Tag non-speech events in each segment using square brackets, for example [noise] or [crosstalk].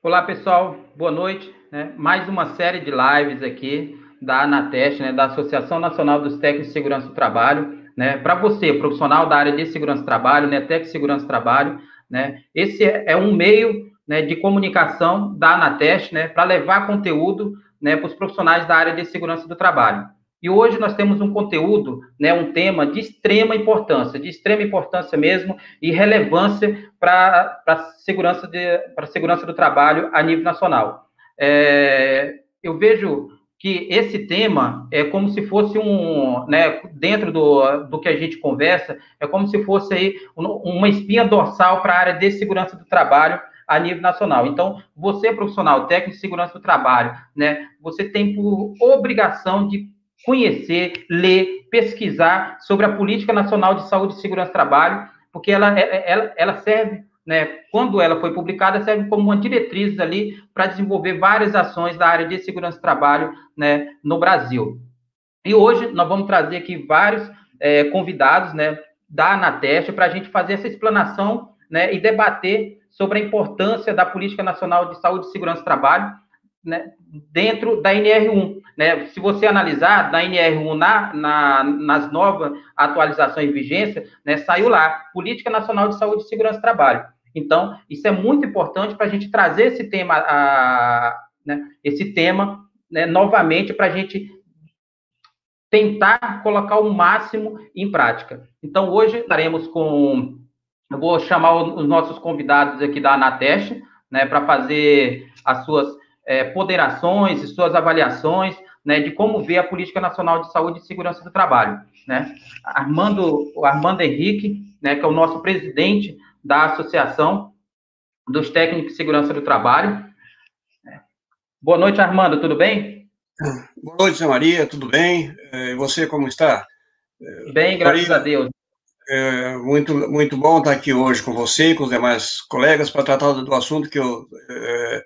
Olá, pessoal. Boa noite. Né? Mais uma série de lives aqui da ANATEST, né? da Associação Nacional dos Técnicos de Segurança do Trabalho. Né? Para você, profissional da área de segurança do trabalho, né? de segurança do trabalho, né? esse é um meio né, de comunicação da ANATEST né? para levar conteúdo né, para os profissionais da área de segurança do trabalho. E hoje nós temos um conteúdo, né, um tema de extrema importância, de extrema importância mesmo e relevância para a segurança, de, segurança do trabalho a nível nacional. É, eu vejo que esse tema é como se fosse um, né, dentro do, do que a gente conversa, é como se fosse aí uma espinha dorsal para a área de segurança do trabalho a nível nacional. Então, você profissional técnico de segurança do trabalho, né, você tem por obrigação de conhecer, ler, pesquisar sobre a Política Nacional de Saúde e Segurança do Trabalho, porque ela, é, é, ela, ela serve, né, quando ela foi publicada, serve como uma diretriz ali para desenvolver várias ações da área de segurança do trabalho né, no Brasil. E hoje nós vamos trazer aqui vários é, convidados né, da Anateste para a gente fazer essa explanação né, e debater sobre a importância da Política Nacional de Saúde e Segurança do Trabalho né, dentro da NR1. Né? Se você analisar, da NR1 na, na, nas novas atualizações e vigência, né, saiu lá, Política Nacional de Saúde e Segurança do Trabalho. Então, isso é muito importante para a gente trazer esse tema, a, né, esse tema né, novamente para a gente tentar colocar o máximo em prática. Então, hoje estaremos com. Eu vou chamar os nossos convidados aqui da Anateste, né, para fazer as suas é, ponderações e suas avaliações né, de como vê a Política Nacional de Saúde e Segurança do Trabalho. Né? Armando, Armando Henrique, né, que é o nosso presidente da Associação dos Técnicos de Segurança do Trabalho. Boa noite, Armando, tudo bem? Boa noite, Maria, tudo bem? E você, como está? Bem, graças Maria, a Deus. É muito, muito bom estar aqui hoje com você e com os demais colegas para tratar do assunto que eu é,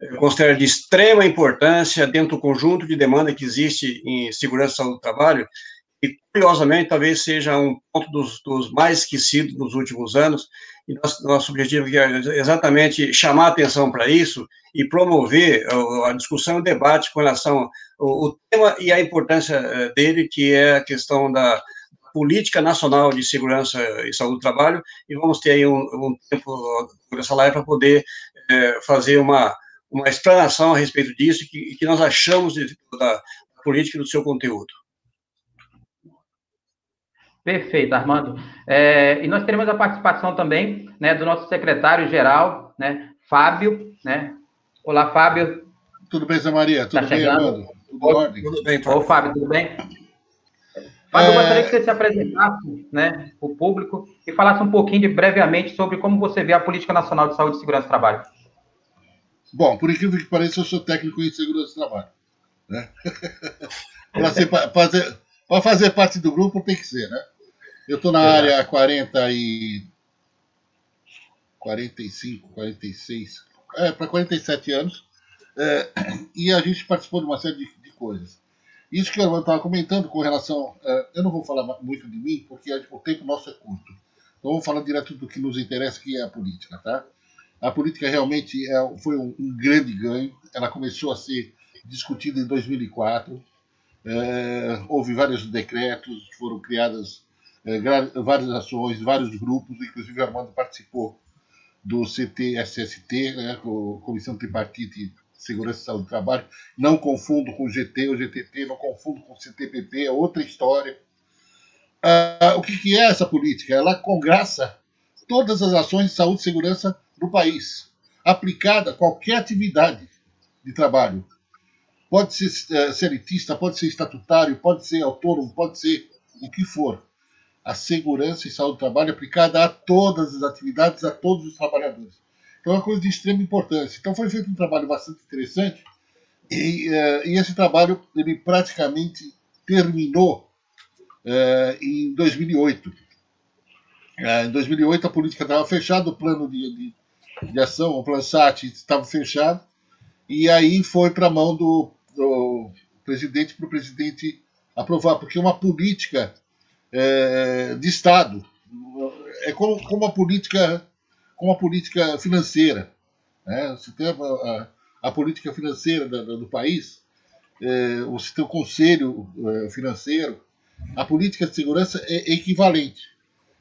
eu considero de extrema importância dentro do conjunto de demanda que existe em segurança e saúde do trabalho, e, curiosamente, talvez seja um ponto dos, dos mais esquecidos nos últimos anos, e nosso, nosso objetivo é exatamente chamar atenção para isso e promover a discussão e o debate com relação ao, tema e a importância eh, dele, que é a questão da Política Nacional de Segurança e Saúde do Trabalho, e vamos ter aí um, um tempo nessa live para poder é, fazer uma uma explanação a respeito disso e que, que nós achamos de, da política e do seu conteúdo. Perfeito, Armando. É, e nós teremos a participação também né, do nosso secretário-geral, né, Fábio. Né? Olá, Fábio. Tudo bem, Zé Maria? Tudo tá bem, Armando? Tudo Ô, ordem? Tudo bem, Fábio. Ô, Fábio, tudo bem? Fábio, é... eu gostaria que você se apresentasse né, para o público e falasse um pouquinho de, brevemente sobre como você vê a Política Nacional de Saúde e Segurança do Trabalho. Bom, por incrível que pareça, eu sou técnico em segurança do trabalho. Né? [laughs] Para fazer, fazer parte do grupo tem que ser, né? Eu estou na área há 40 e 45, 46, é, para 47 anos, é, e a gente participou de uma série de, de coisas. Isso que eu estava comentando com relação. É, eu não vou falar muito de mim, porque o tempo nosso é curto. Então vamos falar direto do que nos interessa, que é a política, tá? A política realmente é, foi um, um, grande ganho. Ela começou a ser discutida em 2004. É, houve vários decretos, foram criadas é, várias ações, vários grupos, inclusive o Armando participou do CTSST, né, Comissão Tripartite Segurança e Saúde do Trabalho. Não confundo com o GT, o GTT, não confundo com o CTPP, é outra história. Ah, o que, que é essa política? Ela congraça todas as ações de saúde e segurança do país, aplicada a qualquer atividade de trabalho. Pode ser seletista, pode ser estatutário, pode ser autônomo, pode ser o que for. A segurança e saúde do trabalho é aplicada a todas as atividades, a todos os trabalhadores. Então é uma coisa de extrema importância. Então foi feito um trabalho bastante interessante e, uh, e esse trabalho ele praticamente terminou uh, em 2008. Uh, em 2008 a política estava fechada, o plano de, de, de ação, o Plansat estava fechado, e aí foi para a mão do, do presidente para o presidente aprovar, porque uma política é, de Estado é como, como, a política, como a política financeira. Né? Você tem a, a, a política financeira do país, é, você tem o conselho é, financeiro, a política de segurança é equivalente.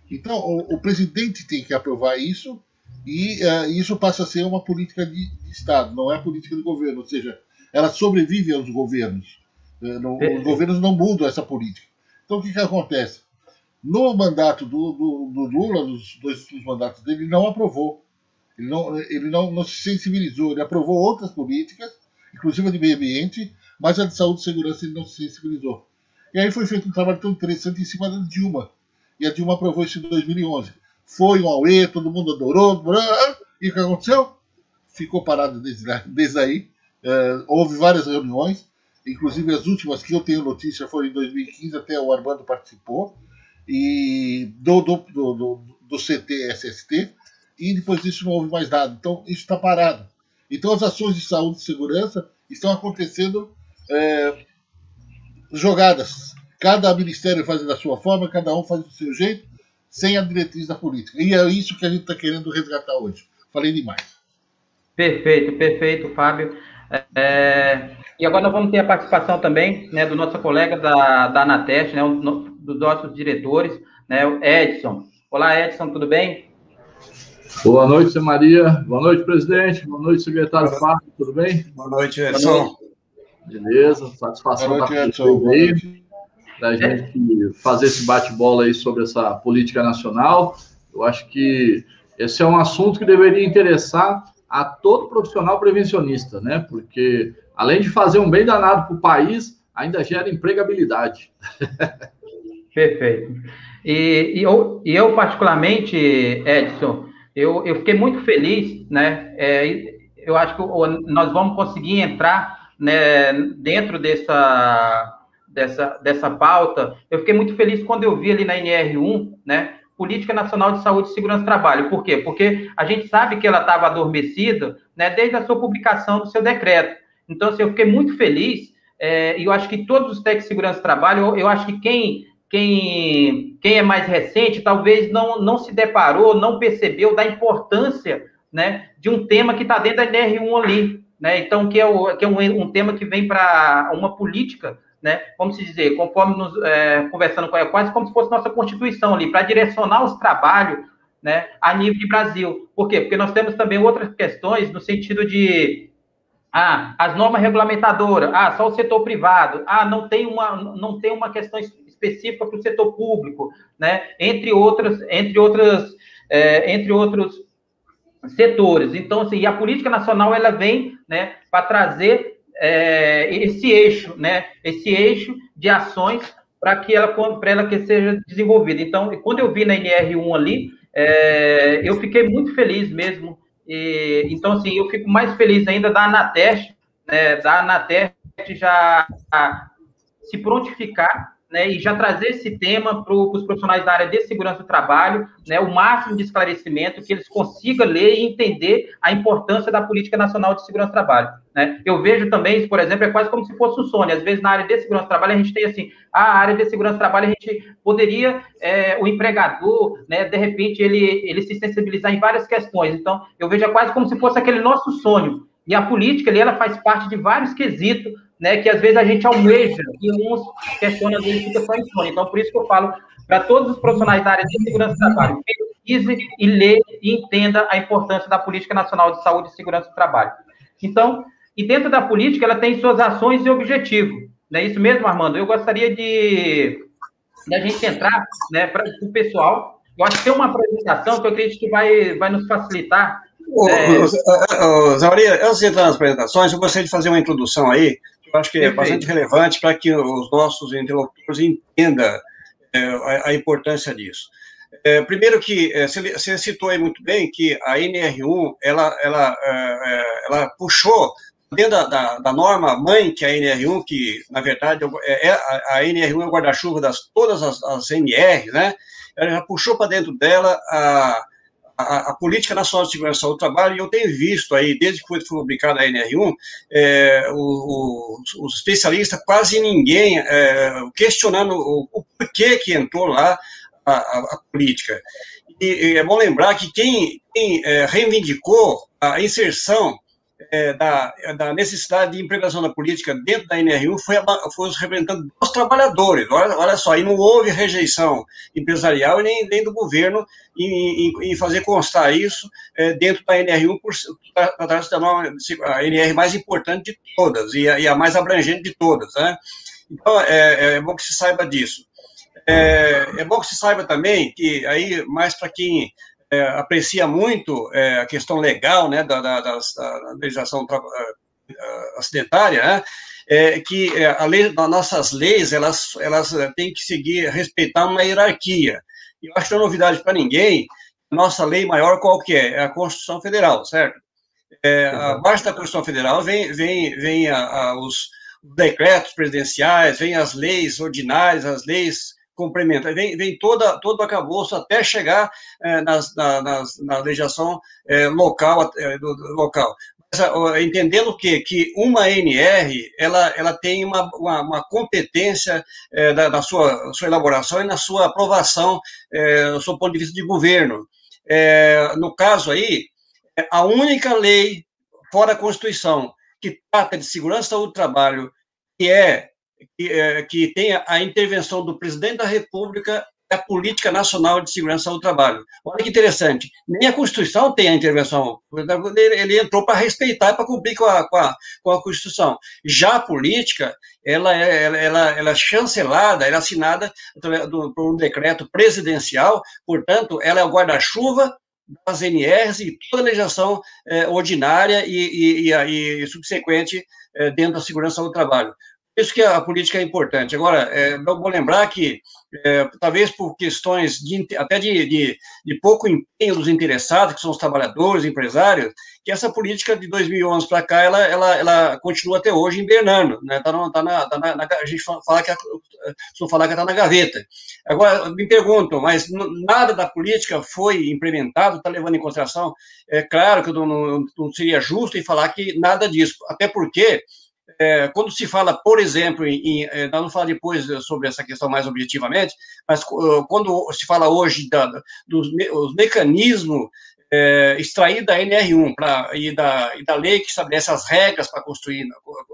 Então, o, o presidente tem que aprovar isso e uh, isso passa a ser uma política de, de, Estado, não é política de governo, ou seja, ela sobrevive aos governos. Uh, não, os governos não mudam essa política. Então, o que, que acontece? No mandato do, do, do Lula, nos dois últimos mandatos dele, ele não aprovou. Ele, não, ele não, não se sensibilizou. Ele aprovou outras políticas, inclusive a de meio ambiente, mas a de saúde e segurança ele não se sensibilizou. E aí foi feito um trabalho tão interessante em cima da Dilma. E a Dilma aprovou isso em 2011. Foi um auê, todo mundo adorou. E o que aconteceu? Ficou parado desde, desde aí. É, houve várias reuniões, inclusive as últimas que eu tenho notícia foram em 2015, até o Armando participou e do, do, do, do SST, e depois disso não houve mais nada. Então, isso está parado. Então, as ações de saúde e segurança estão acontecendo é, jogadas. Cada ministério faz da sua forma, cada um faz do seu jeito, sem a diretriz da política. E é isso que a gente está querendo resgatar hoje. Falei demais. Perfeito, perfeito, Fábio. É, e agora nós vamos ter a participação também né, do nosso colega da, da Anateste, né, dos nossos diretores, né, o Edson. Olá, Edson, tudo bem? Boa noite, Maria. Boa noite, presidente. Boa noite, secretário Fábio, tudo bem? Boa noite, Edson. Beleza, satisfação Boa noite, Edson. Aí, da gente fazer esse bate-bola aí sobre essa política nacional. Eu acho que esse é um assunto que deveria interessar a todo profissional prevencionista, né? Porque além de fazer um bem danado para o país, ainda gera empregabilidade. [laughs] Perfeito. E, e, eu, e eu, particularmente, Edson, eu, eu fiquei muito feliz, né? É, eu acho que nós vamos conseguir entrar né, dentro dessa, dessa, dessa pauta. Eu fiquei muito feliz quando eu vi ali na NR1, né? Política Nacional de Saúde e Segurança do Trabalho. Por quê? Porque a gente sabe que ela estava adormecida né, desde a sua publicação do seu decreto. Então, assim, eu fiquei muito feliz é, e eu acho que todos os técnicos de segurança do trabalho, eu, eu acho que quem quem, quem é mais recente talvez não, não se deparou, não percebeu da importância né, de um tema que está dentro da NR1 ali. Né? Então, que é, o, que é um, um tema que vem para uma política, né? Como se dizer, conforme nos é, conversando com ela, quase como se fosse nossa Constituição ali, para direcionar os trabalhos né, a nível de Brasil. Por quê? Porque nós temos também outras questões no sentido de ah, as normas regulamentadoras, ah, só o setor privado, ah, não tem uma, não tem uma questão específica para o setor público, né? Entre outras, entre outras, é, entre outros setores. Então, assim, a política nacional ela vem, né, para trazer é, esse eixo, né, esse eixo de ações para que ela, para ela que seja desenvolvida. Então, quando eu vi na NR1 ali, é, eu fiquei muito feliz mesmo. E, então, assim, eu fico mais feliz ainda da Anateste, né, da Anateste já se prontificar né, e já trazer esse tema para os profissionais da área de segurança do trabalho, né, o máximo de esclarecimento, que eles consigam ler e entender a importância da política nacional de segurança do trabalho. Né? Eu vejo também, por exemplo, é quase como se fosse um sonho. Às vezes, na área de segurança do trabalho, a gente tem assim, a área de segurança do trabalho, a gente poderia, é, o empregador, né, de repente, ele, ele se sensibilizar em várias questões. Então, eu vejo é quase como se fosse aquele nosso sonho. E a política, ela faz parte de vários quesitos né, que às vezes a gente almeja e uns questionam, às vezes fica só em sonho. Então, por isso que eu falo para todos os profissionais da área de segurança do trabalho, pesquise e lê e entenda a importância da Política Nacional de Saúde e Segurança do Trabalho. Então, e dentro da política, ela tem suas ações e objetivos. Não é isso mesmo, Armando? Eu gostaria de, de a gente entrar né, para o pessoal. Eu acho que tem uma apresentação que eu acredito que vai, vai nos facilitar. Ô, é... Zauria, antes de entrar nas apresentações, eu gostaria de fazer uma introdução aí eu acho que é bastante relevante para que os nossos interlocutores entendam é, a, a, importância disso. É, primeiro que é, você citou aí muito bem que a NR1 ela, ela, é, é, ela puxou dentro da, da, da, norma mãe que é a NR1 que na verdade é, é a, NR1 é o guarda-chuva das todas as, as NR, né? Ela já puxou para dentro dela a a, Política Nacional de Segurança do Trabalho, e eu tenho visto aí, desde que foi publicada a NR1, é, os especialistas, quase ninguém é, questionando o, o, porquê que entrou lá a, a, a política. E, e é bom lembrar que quem, quem é, reivindicou a inserção é, da, da, necessidade de implementação da política dentro da NR1 foi, foi os representantes dos trabalhadores. Olha, olha só, e não houve rejeição empresarial nem, nem do governo em, em, em fazer constar isso é, dentro da NR1 por da a NR mais importante de todas e a, e a mais abrangente de todas. Né? Então, é, é, bom que se saiba disso. É, é bom que se saiba também que, aí, mais para quem é, aprecia muito é, a questão legal né, da, da, da, da legislação é, é, acidentária, né, é, que é, a lei, as nossas leis elas, elas têm que seguir, respeitar uma hierarquia. Eu acho que não é novidade para ninguém, nossa lei maior qual que é? É a Constituição Federal, certo? É, abaixo da Constituição Federal vem, vem, vem a, a, os decretos presidenciais, vem as leis ordinárias, as leis complementa. Vem, vem toda, todo o acabouço até chegar é, nas, na, nas, na legislação é, local, é, do, do, local. Mas, entendendo que, que uma NR ela, ela tem uma, uma, uma competência é, da, da sua, sua elaboração e na sua aprovação, é, do seu ponto de vista de governo. É, no caso aí, a única lei fora a Constituição que trata de segurança do trabalho, que é que, é, que tenha a intervenção do presidente da República a política nacional de segurança do trabalho. Olha que interessante, nem a Constituição tem a intervenção, ele entrou para respeitar, para cumprir com a, com, a, com a Constituição. Já a política, ela é, ela, ela, é chancelada, ela é assinada por um decreto presidencial, portanto, ela é o guarda-chuva das NRs e toda a legislação é, ordinária e, e, e, e subsequente é, dentro da segurança do trabalho isso que a política é importante. Agora, é, vou lembrar que, é, talvez por questões de, até de, de, de, pouco empenho dos interessados, que são os trabalhadores, empresários, que essa política de 2011 para cá, ela, ela, ela continua até hoje invernando, né? Tá, no, tá, na, tá na, a gente fala que falar que está na gaveta. Agora, me perguntam, mas nada da política foi implementado, está levando em consideração? É claro que não, não, não seria justo em falar que nada disso, até porque é, quando se fala, por exemplo, em, em, é, nós vamos falar depois sobre essa questão mais objetivamente, mas uh, quando se fala hoje da, dos me, mecanismos é, extraídos da NR1 pra, e, da, e da lei que estabelece as regras para construir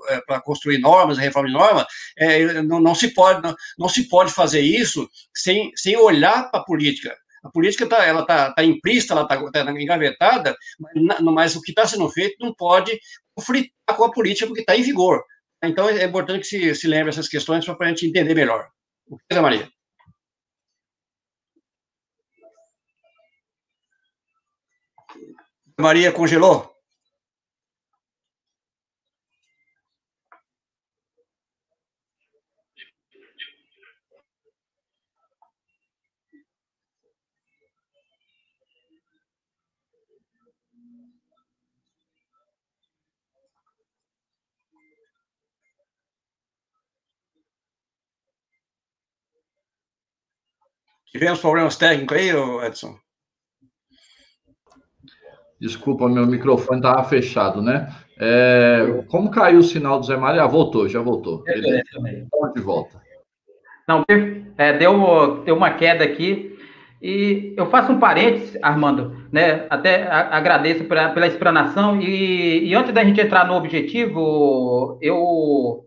é, construir normas, reforma de norma, é, não, não, se pode não, não, se pode fazer isso sem, sem olhar para a política. A política tá, ela está tá implícita, ela está tá engavetada, mas, mas o que está sendo feito não pode conflitar com a política porque está em vigor. Então, é importante que se, se lembre essas questões para a gente entender melhor. O que é, Maria? Maria congelou? Tivemos problemas técnicos aí, Edson? Desculpa, meu microfone estava fechado, né? É, como caiu o sinal do Zé Maria? Ah, voltou, já voltou. Ele está de volta. Não, é, deu, deu uma queda aqui. E eu faço um parênteses, Armando, né? Até agradeço pela, pela explanação. E, e antes da gente entrar no objetivo, eu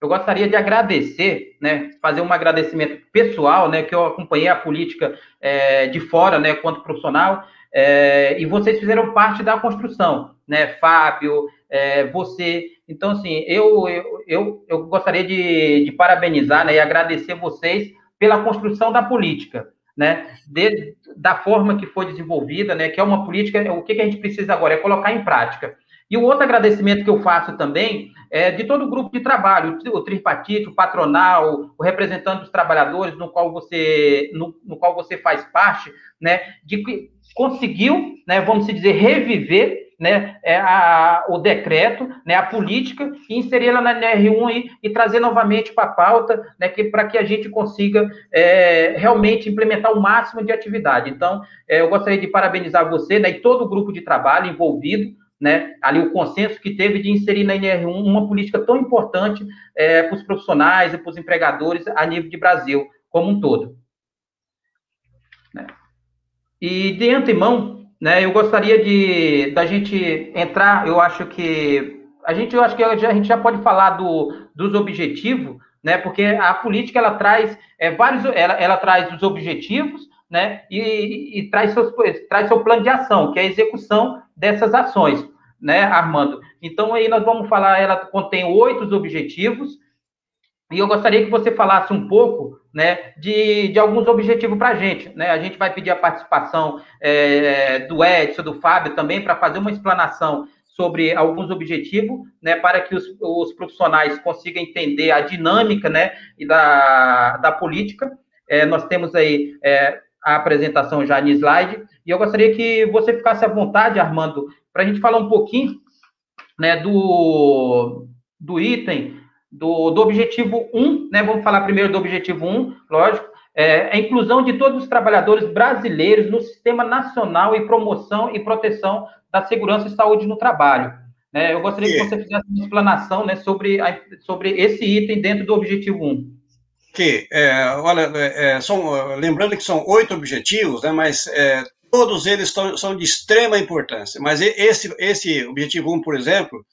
eu gostaria de agradecer, né, fazer um agradecimento pessoal, né, que eu acompanhei a política é, de fora, né, quanto profissional, é, e vocês fizeram parte da construção, né, Fábio, é, você. Então, assim, eu, eu, eu, eu gostaria de, de, parabenizar, né, e agradecer vocês pela construção da política, né, de, da forma que foi desenvolvida, né, que é uma política, o que, que a gente precisa agora é colocar em prática. E o outro agradecimento que eu faço também é de todo o grupo de trabalho, o tripartite, o patronal, o representante dos trabalhadores, no qual você, no, no qual você faz parte, né, de que conseguiu, né, vamos dizer, reviver né, é a, o decreto, né, a política, e inseri-la na NR1 e, e trazer novamente para a pauta, né, para que a gente consiga é, realmente implementar o máximo de atividade. Então, é, eu gostaria de parabenizar você né, e todo o grupo de trabalho envolvido, né, ali o consenso que teve de inserir na NR1 uma política tão importante é, para os profissionais e para os empregadores a nível de Brasil como um todo. Né? E de antemão, né, eu gostaria de da gente entrar, eu acho que a gente, eu acho que a gente já pode falar do, dos objetivos, né, porque a política ela traz é, vários, ela, ela traz os objetivos, né, e, e, traz, seus, traz seu plano de ação, que é a execução dessas ações, né, Armando? Então, aí nós vamos falar, ela contém oito objetivos, e eu gostaria que você falasse um pouco né, de, de alguns objetivos para a gente. Né? A gente vai pedir a participação é, do Edson, do Fábio também, para fazer uma explanação sobre alguns objetivos, né, para que os, os profissionais consigam entender a dinâmica né, da, da política. É, nós temos aí é, a apresentação já em slide, e eu gostaria que você ficasse à vontade, Armando, para a gente falar um pouquinho né, do, do item do, do objetivo 1, né? Vamos falar primeiro do objetivo 1, lógico, é, a inclusão de todos os trabalhadores brasileiros no Sistema Nacional e Promoção e Proteção da Segurança e Saúde no Trabalho. É, eu gostaria que você fizesse uma explanação né, sobre, a, sobre esse item dentro do objetivo 1. Ok, é, olha, é, é são, lembrando que são oito objetivos, né, mas é, todos eles tão, são de extrema importância. Mas esse, esse objetivo 1, por exemplo,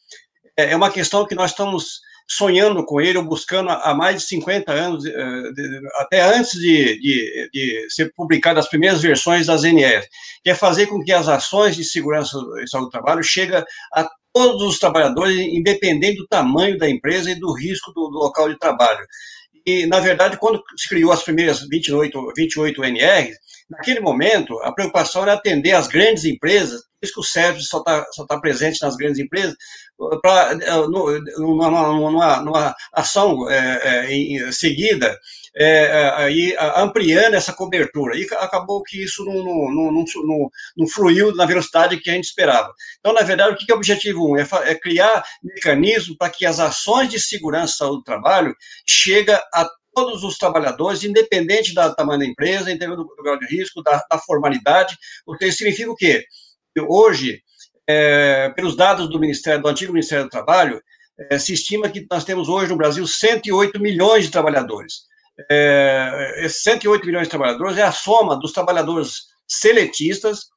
é, é uma questão que nós estamos sonhando com ele, ou buscando há mais de 50 anos, eh, até antes de, de, de ser publicadas as primeiras versões das NR, que é fazer com que as ações de segurança e saúde do trabalho cheguem a todos os trabalhadores, independente do tamanho da empresa e do risco do, do local de trabalho. E, na verdade, quando se criou as primeiras 28, 28 NR, naquele momento, a preocupação era atender as grandes empresas, por isso que o Sérgio só está só tá presente nas grandes empresas, pra, eh, numa, numa, numa ação é, é, seguida, é, aí, ampliando essa cobertura. E acabou que isso não, não, não, não, não fluiu na velocidade que a gente esperava. Então, na verdade, o que é o objetivo 1? É, é criar mecanismos para que as ações de segurança e saúde do trabalho cheguem a todos os trabalhadores, independente do tamanho da empresa, independente do grau de risco, da, da formalidade. O que significa o quê? Hoje, é, pelos dados do Ministério, do antigo Ministério do Trabalho, é, se estima que nós temos hoje no Brasil 108 milhões de trabalhadores. É, esses 108 milhões de trabalhadores é a soma dos trabalhadores seletistas,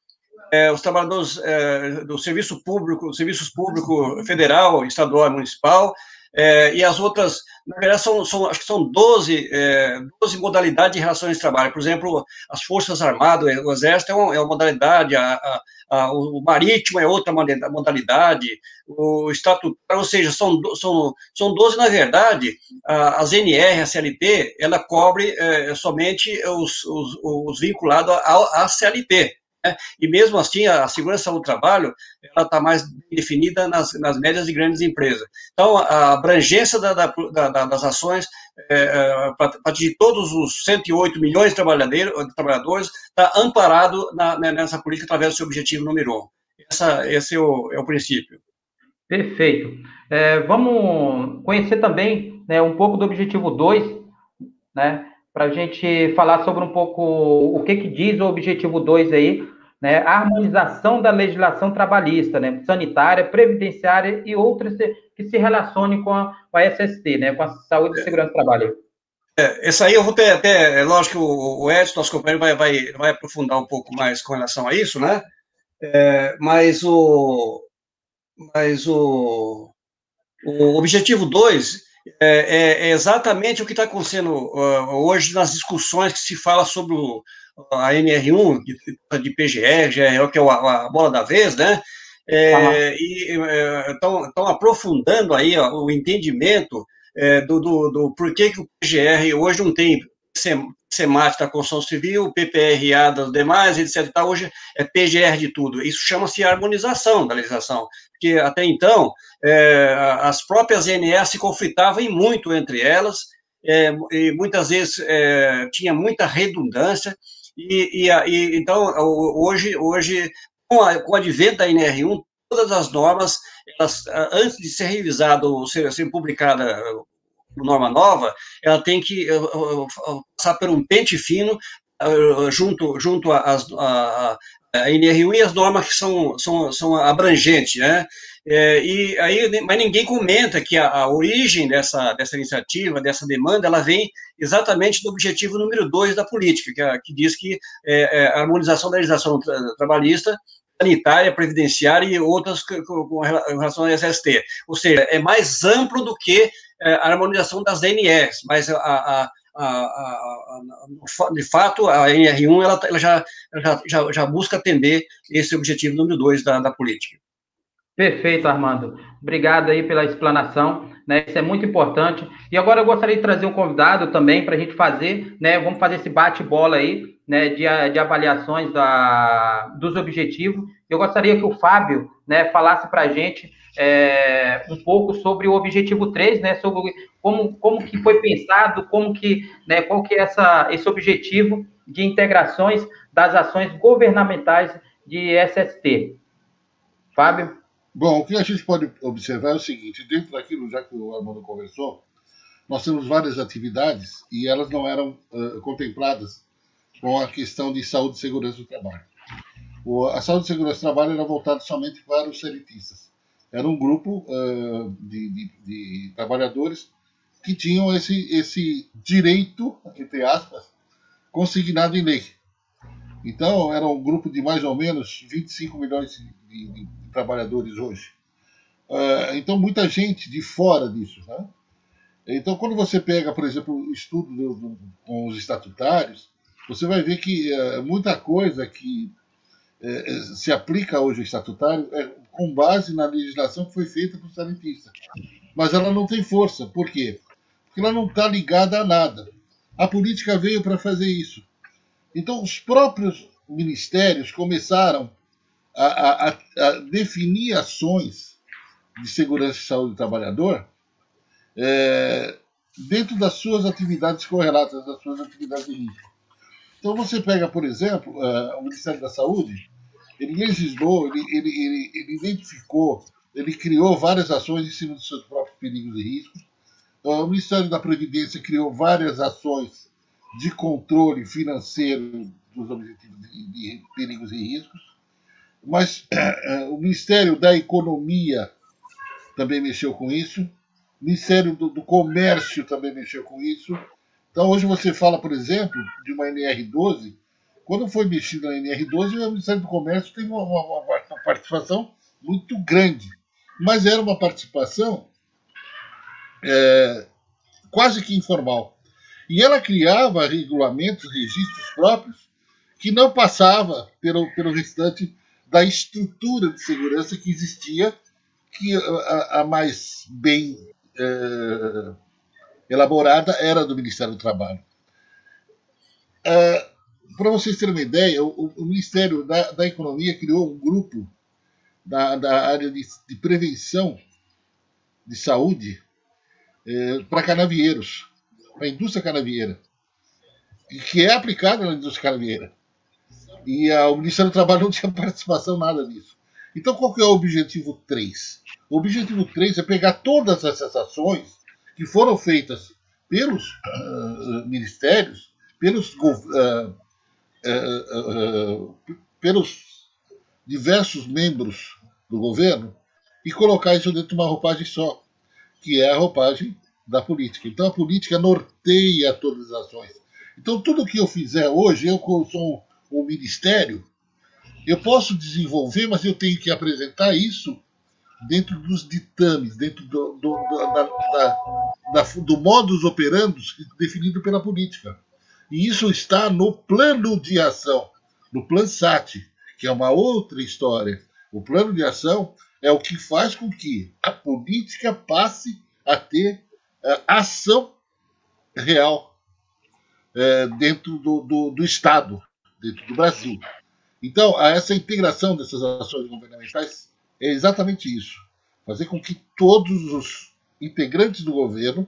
é, os trabalhadores é, do serviço público, serviços público federal, estadual e municipal, é, e as outras, na verdade, são, são, acho que são 12, é, 12 modalidades de relações de trabalho. Por exemplo, as Forças Armadas, o Exército é uma, é uma modalidade, a, a, a, o Marítimo é outra modalidade, o Estatuto, ou seja, são, são, são 12, na verdade, a, as NR, a CLT, ela cobre é, somente os, os, os vinculados à CLT. Né? E mesmo assim, a segurança do trabalho ela está mais definida nas, nas médias e grandes empresas. Então, a abrangência da, da, da, das ações é, é, para atingir todos os 108 milhões de trabalhadores está amparado na, né, nessa política através do seu objetivo número um. Essa, esse é o, é o princípio. Perfeito. É, vamos conhecer também né, um pouco do objetivo 2, né, para a gente falar sobre um pouco o que, que diz o objetivo 2 aí, né, a harmonização da legislação trabalhista, né, sanitária, previdenciária e outras que se relacionem com a, com a SST, né, com a Saúde e Segurança do Trabalho. É, essa aí eu vou ter até, é lógico que o, o Edson, nosso companheiro, vai, vai, vai aprofundar um pouco mais com relação a isso, né, é, mas o, mas o, o objetivo 2 é, é, é, exatamente o que está acontecendo uh, hoje nas discussões que se fala sobre o, a NR1, de, de PGR, que é a, a bola da vez, né? É, e estão é, aprofundando aí ó, o entendimento é, do, do, do porquê que o PGR hoje não tem SEMAT da construção civil, PPRA das demais, etc. Hoje é PGR de tudo. Isso chama-se harmonização da legislação, porque até então é, as próprias NS se conflitavam muito entre elas, é, e muitas vezes é, tinha muita redundância, e, e, e então, hoje, hoje com, a, com o advento da NR1, todas as normas, elas, antes de ser revisada ou ser, ser publicada norma nova, ela tem que passar por um pente fino junto, junto às, a NR1 e as normas que são, são, são abrangentes, né? É, e aí, mas ninguém comenta que a, a, origem dessa, dessa iniciativa, dessa demanda, ela vem exatamente do objetivo número dois da política, que, que diz que é, é, a harmonização da legislação trabalhista sanitária, previdenciária e outras com relação ao SST. Ou seja, é mais amplo do que é, a harmonização das DNRs, mas a, a, a, a, de fato, a NR1 ela, ela já, já, já, busca atender esse objetivo número dois da, da política. Perfeito, Armando. Obrigado aí pela explanação, né? Isso é muito importante. E agora eu gostaria de trazer um convidado também para a gente fazer, né? Vamos fazer esse bate-bola aí, né? De, de avaliações da, dos objetivos. Eu gostaria que o Fábio, né? Falasse para a gente é, um pouco sobre o objetivo 3, né? Sobre como, como que foi pensado, como que, né? Qual que é essa, esse objetivo de integrações das ações governamentais de SST. Fábio? Bom, o que a gente pode observar é o seguinte: dentro daquilo, já que o Armando conversou, nós temos várias atividades e elas não eram uh, contempladas com a questão de saúde e segurança do trabalho. O, a saúde e segurança do trabalho era voltada somente para os sanitistas. Era um grupo uh, de, de, de, trabalhadores que tinham esse, esse direito, entre aspas, consignado em lei. Então, era um grupo de mais ou menos 25 milhões de, de trabalhadores hoje. Uh, então, muita gente de fora disso. Né? Então, quando você pega, por exemplo, o estudo do, do, com os estatutários, você vai ver que uh, muita coisa que uh, se aplica hoje ao estatutário é com base na legislação que foi feita para o sanitista. Mas ela não tem força. Por quê? Porque ela não está ligada a nada. A política veio para fazer isso. Então, os próprios ministérios começaram a, a, a definir ações de segurança e saúde do trabalhador é, dentro das suas atividades correlatas, das suas atividades de risco. Então, você pega, por exemplo, uh, o Ministério da Saúde, ele legislou, ele, ele, ele, ele, identificou, ele criou várias ações em cima dos seus próprios perigos e riscos. Uh, o Ministério da Previdência criou várias ações de controle financeiro dos objetivos de, perigos e riscos. Mas é, o Ministério da Economia também mexeu com isso, o Ministério do, do, Comércio também mexeu com isso. Então, hoje você fala, por exemplo, de uma NR12. Quando foi mexida na NR12, o Ministério do Comércio teve uma, uma, uma participação muito grande. Mas era uma participação é, quase que informal. E ela criava regulamentos, registros próprios, que não passava pelo, pelo restante da estrutura de segurança que existia, que a, a mais bem é, elaborada era do Ministério do Trabalho. É, Para vocês terem uma ideia, o, o Ministério da, da, Economia criou um grupo da, da área de, de, prevenção de saúde é, para canavieiros, para a indústria canavieira, que é aplicada na indústria canavieira. E a, o Ministério do Trabalho [laughs] não tinha participação nada nisso. Então, qual que é o objetivo 3? O objetivo 3 é pegar todas essas ações que foram feitas pelos uh, ministérios, pelos, uh, uh, pelos diversos membros do governo e colocar isso dentro de uma roupagem só, que é a roupagem da política. Então, a política norteia todas as ações. Então, tudo que eu fizer hoje, eu sou o ministério, eu posso desenvolver, mas eu tenho que apresentar isso dentro dos ditames, dentro do, do, da, da, da, do modus operandi definido pela política. E isso está no plano de ação, no Plan SAT, que é uma outra história. O plano de ação é o que faz com que a política passe a ter ação real uh, dentro do, do, do Estado dentro do Brasil. Então, essa integração dessas ações governamentais é exatamente isso: fazer com que todos os integrantes do governo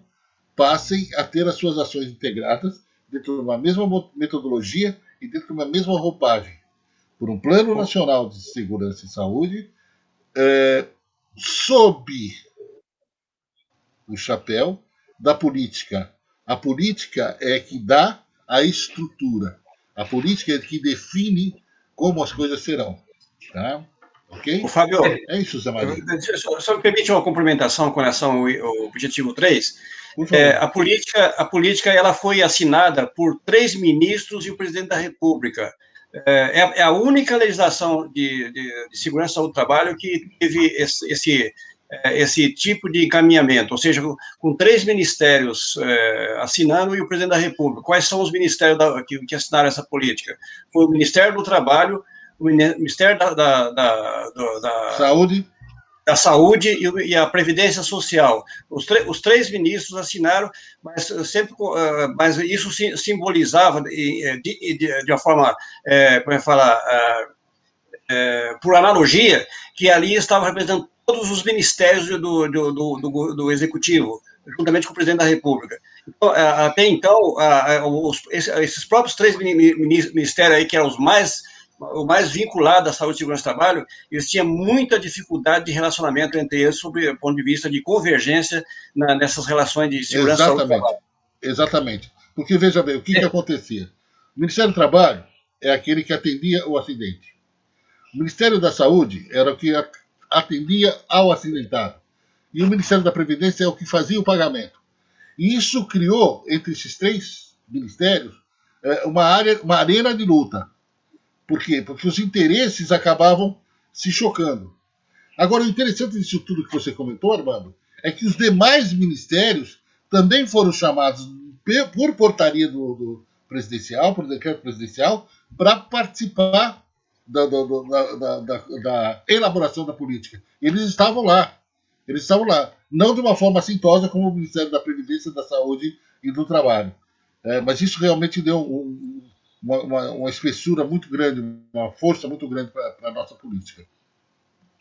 passem a ter as suas ações integradas dentro de uma mesma metodologia e dentro de uma mesma roupagem, por um plano nacional de segurança e saúde, é, sob o chapéu da política. A política é que dá a estrutura. A política é que define como as coisas serão. Tá? Ok? O Fábio, é isso, Zé Maria. Só, só me permite uma complementação com relação ao, ao objetivo 3. É, a política, a política ela foi assinada por três ministros e o presidente da República. É, é, é a única legislação de, de, de, segurança do trabalho que teve esse, esse, é, esse tipo de encaminhamento, ou seja, com, três ministérios é, assinando e o presidente da República. Quais são os ministérios da, que, que, assinaram essa política? Foi o Ministério do Trabalho, o Ministério da, da, da, Saúde da Saúde e, a Previdência Social. Os, os três ministros assinaram, mas sempre, uh, mas isso simbolizava de, de, de, de uma forma, é, como é que fala, uh, é, por analogia, que ali estava representando todos os ministérios do, do, do, do, Executivo, juntamente com o presidente da República. Então, até então, esses próprios três ministérios aí, que eram os mais o mais vinculado à saúde e segurança do trabalho, eles tinham muita dificuldade de relacionamento entre eles, sob o ponto de vista de convergência na, nessas relações de segurança Exatamente. e saúde Exatamente. Porque, veja bem, o que, é. que acontecia? O Ministério do Trabalho é aquele que atendia o acidente. O Ministério da Saúde era o que atendia ao acidentado. E o Ministério da Previdência é o que fazia o pagamento. E isso criou, entre esses três ministérios, é, uma, área, uma arena de luta por quê? Porque os interesses acabavam se chocando. Agora, o interessante disso tudo que você comentou, Armando, é que os demais ministérios também foram chamados por portaria do, do presidencial, por decreto presidencial, para participar da, da, da, da, elaboração da política. Eles estavam lá. Eles estavam lá. Não de uma forma assintosa como o Ministério da Previdência, da Saúde e do Trabalho. É, mas isso realmente deu um, uma, uma, uma espessura muito grande, uma força muito grande para a nossa política.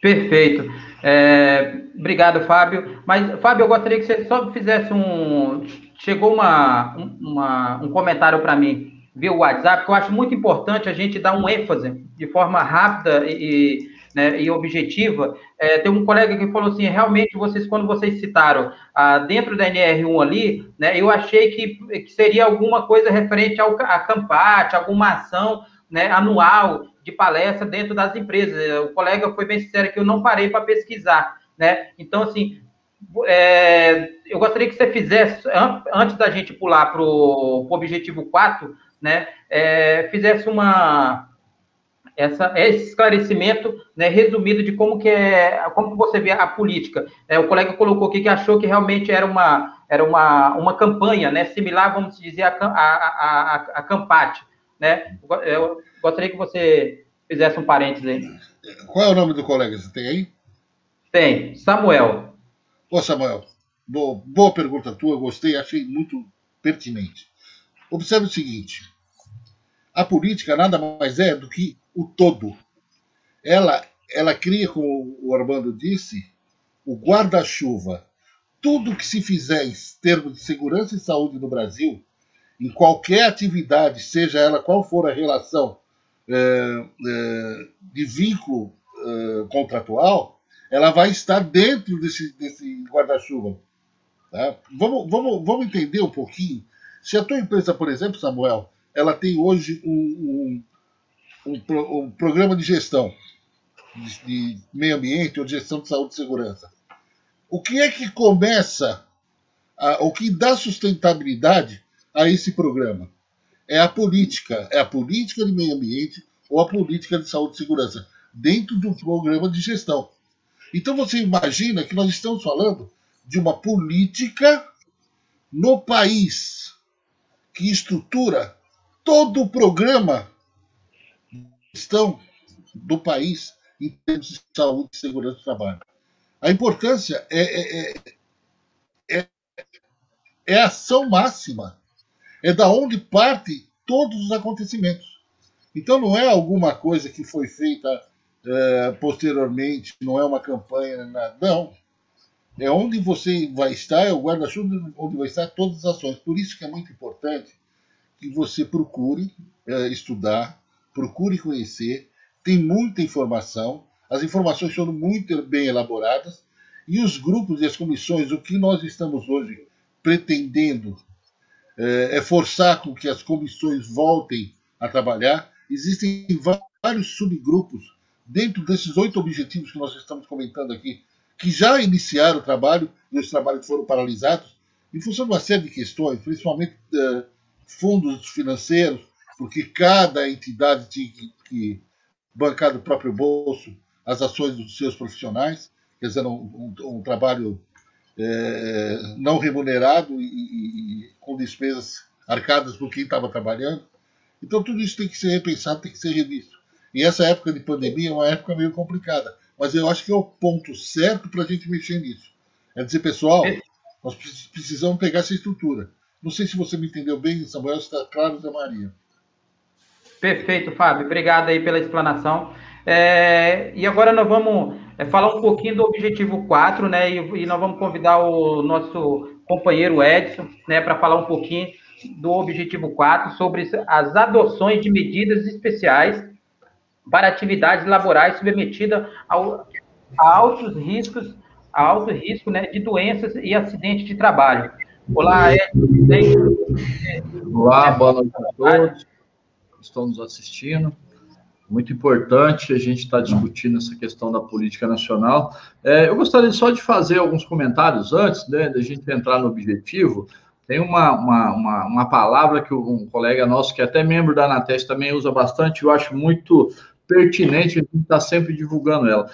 Perfeito. É, obrigado, Fábio. Mas, Fábio, eu gostaria que você só fizesse um. Chegou uma, uma um comentário para mim via WhatsApp, que eu acho muito importante a gente dar um ênfase de forma rápida e, né, e objetiva. É, tem um colega que falou assim, realmente vocês, quando vocês citaram ah, dentro da NR1 ali, né, eu achei que, que seria alguma coisa referente ao a alguma ação né, anual de palestra dentro das empresas. O colega foi bem sincero que eu não parei para pesquisar. Né? Então, assim, é, eu gostaria que você fizesse, antes da gente pular para o objetivo 4, né, é, fizesse uma, essa, esse esclarecimento né, resumido de como que é, como que você vê a política. É, o colega colocou aqui que achou que realmente era uma, era uma, uma campanha, né, similar, vamos dizer, a, a, a, a Campate. Né? Eu gostaria que você fizesse um parênteses aí. Qual é o nome do colega? Você tem aí? Tem, Samuel. Ô, Samuel, boa, boa pergunta tua, gostei, achei muito pertinente. Observe o seguinte: a política nada mais é do que o todo. Ela, ela cria, como o Armando disse, o guarda-chuva. Tudo que se fizer em termos de segurança e saúde no Brasil, em qualquer atividade, seja ela qual for a relação é, é, de vínculo é, contratual, ela vai estar dentro desse, desse guarda-chuva. Tá? Vamos, vamos, vamos entender um pouquinho. Se a tua empresa, por exemplo, Samuel, ela tem hoje um, um, um, um programa de gestão de, de, meio ambiente ou de gestão de saúde e segurança. O que é que começa, a, o que dá sustentabilidade a esse programa? É a política, é a política de meio ambiente ou a política de saúde e segurança, dentro do programa de gestão. Então você imagina que nós estamos falando de uma política no país que estrutura todo o programa gestão do país em termos de saúde e segurança do trabalho. A importância é, é, é, é, é a ação máxima. É da onde parte todos os acontecimentos. Então não é alguma coisa que foi feita é, posteriormente, não é uma campanha, nada. não. É onde você vai estar, é o guarda-chuva onde vai estar todas as ações. Por isso que é muito importante que você procure é, estudar, procure conhecer, tem muita informação, as informações foram muito bem elaboradas, e os grupos e as comissões, o que nós estamos hoje pretendendo é, é forçar com que as comissões voltem a trabalhar. Existem vários subgrupos dentro desses oito objetivos que nós estamos comentando aqui, que já iniciaram o trabalho e os trabalhos foram paralisados, em função de uma série de questões, principalmente uh, fundos financeiros, porque cada entidade tinha que, que bancar do próprio bolso as ações dos seus profissionais, quer dizer, um, um, um trabalho é, não remunerado e, e, e, com despesas arcadas por quem estava trabalhando. Então tudo isso tem que ser repensado, tem que ser revisto. E essa época de pandemia é uma época meio complicada, mas eu acho que é o ponto certo para a gente mexer nisso. É dizer, pessoal, nós precisamos pegar essa estrutura. Não sei se você me entendeu bem, Samuel, está claro, Zé Maria. Perfeito, Fábio. Obrigado aí pela explanação. É, e agora nós vamos é, falar um pouquinho do objetivo 4, né? E, e, nós vamos convidar o nosso companheiro Edson, né, para falar um pouquinho do objetivo 4 sobre as adoções de medidas especiais para atividades laborais submetidas ao, a altos riscos, a alto risco né, de doenças e acidentes de trabalho. Olá, Edson. Olá, boa noite a todos que estão nos assistindo muito importante a gente estar tá discutindo essa questão da política nacional. É, eu gostaria só de fazer alguns comentários antes né, da gente entrar no objetivo. Tem uma, uma, uma, uma palavra que um colega nosso, que é até membro da Anateste, também usa bastante, eu acho muito pertinente, a gente está sempre divulgando ela.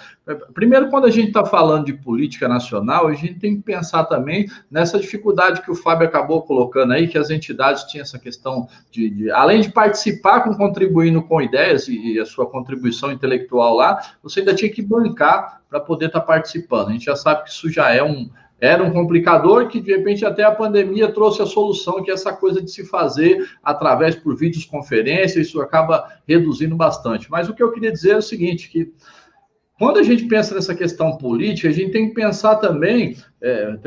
Primeiro, quando a gente está falando de política nacional, a gente tem que pensar também nessa dificuldade que o Fábio acabou colocando aí, que as entidades tinham essa questão de, de além de participar com contribuindo com ideias e, e, a sua contribuição intelectual lá, você ainda tinha que bancar para poder estar tá participando. A gente já sabe que isso já é um, era um complicador que, de repente, até a pandemia trouxe a solução, que é essa coisa de se fazer através por vídeos conferência, isso acaba reduzindo bastante. Mas o que eu queria dizer é o seguinte, que quando a gente pensa nessa questão política, a gente tem que pensar também, é,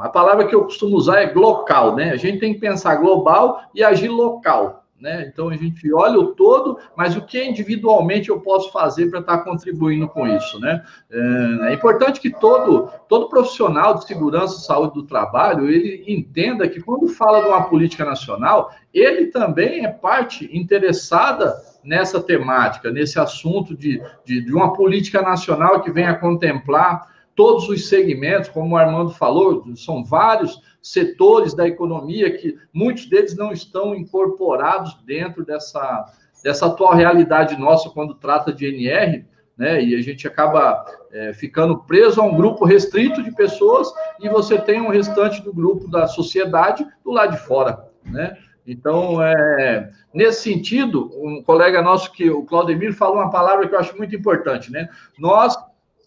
a palavra que eu costumo usar é local, né? A gente tem que pensar global e agir local. Né? Então a gente olha o todo, mas o que individualmente eu posso fazer para estar tá contribuindo com isso, né? É, é importante que todo todo profissional de segurança e saúde do trabalho ele entenda que quando fala de uma política nacional, ele também é parte interessada nessa temática, nesse assunto de, de, de uma política nacional que venha contemplar todos os segmentos, como o Armando falou, são vários setores da economia que muitos deles não estão incorporados dentro dessa, dessa atual realidade nossa quando trata de NR, né? E a gente acaba é, ficando preso a um grupo restrito de pessoas e você tem um restante do grupo da sociedade do lado de fora, né? Então, é, nesse sentido, um colega nosso, que o Claudemir, falou uma palavra que eu acho muito importante, né? Nós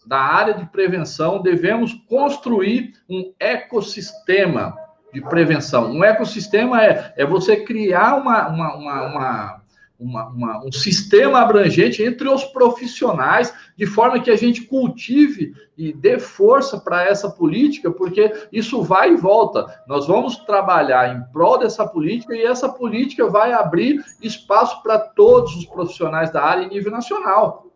da área de prevenção, devemos construir um ecossistema de prevenção. Um ecossistema é, é você criar uma, uma, uma, uma, uma um sistema abrangente entre os profissionais, de forma que a gente cultive e dê força para essa política, porque isso vai e volta. Nós vamos trabalhar em prol dessa política e essa política vai abrir espaço para todos os profissionais da área em nível nacional.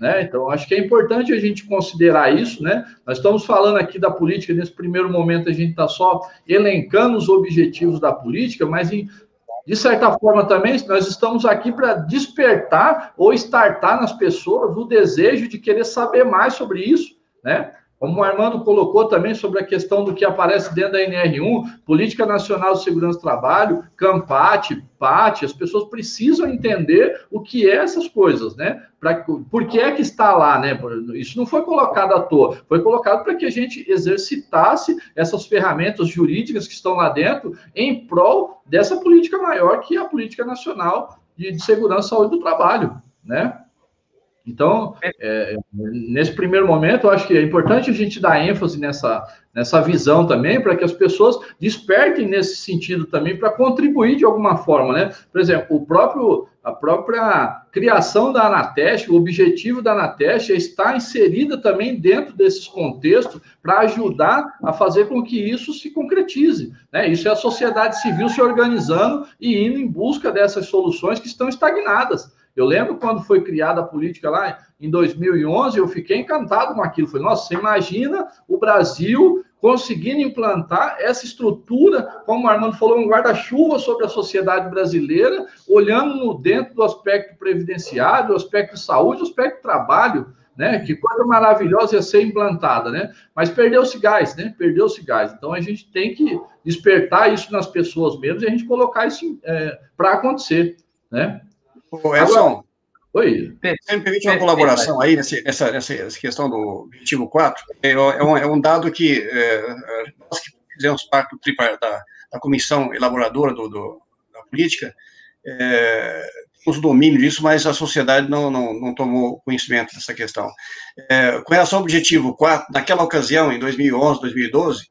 Né? Então, acho que é importante a gente considerar isso. Né? Nós estamos falando aqui da política, nesse primeiro momento a gente está só elencando os objetivos da política, mas em, de certa forma também nós estamos aqui para despertar ou startar nas pessoas o desejo de querer saber mais sobre isso. Né? Como o Armando colocou também sobre a questão do que aparece dentro da NR1, Política Nacional de Segurança do Trabalho, CAMPAT, PAT, as pessoas precisam entender o que é essas coisas, né? Pra, por que é que está lá, né? Isso não foi colocado à toa, foi colocado para que a gente exercitasse essas ferramentas jurídicas que estão lá dentro em prol dessa política maior que é a Política Nacional de, Segurança e Saúde do Trabalho, né? Então, é, nesse primeiro momento, eu acho que é importante a gente dar ênfase nessa, nessa visão também, para que as pessoas despertem nesse sentido também, para contribuir de alguma forma, né? Por exemplo, o próprio, a própria criação da Anateste, o objetivo da Anateste é estar inserida também dentro desses contextos para ajudar a fazer com que isso se concretize, né? Isso é a sociedade civil se organizando e indo em busca dessas soluções que estão estagnadas. Eu lembro quando foi criada a política lá em 2011, eu fiquei encantado com aquilo. Falei, nossa, você imagina o Brasil conseguindo implantar essa estrutura, como o Armando falou, um guarda-chuva sobre a sociedade brasileira, olhando dentro do aspecto previdenciário, do aspecto de saúde, do aspecto trabalho, né? Que coisa maravilhosa ia ser implantada, né? Mas perdeu-se gás, né? Perdeu-se gás. Então a gente tem que despertar isso nas pessoas mesmo e a gente colocar isso é, para acontecer, né? Ô, Edson, Oi. Você me permite uma colaboração aí nessa, nessa, nessa questão do objetivo 4? É, é, um, é um dado que é, nós que fizemos parte do da, da comissão elaboradora do, do da política, é, temos domínio disso, mas a sociedade não, não, não tomou conhecimento dessa questão. É, com relação ao objetivo 4, naquela ocasião, em 2011, 2012,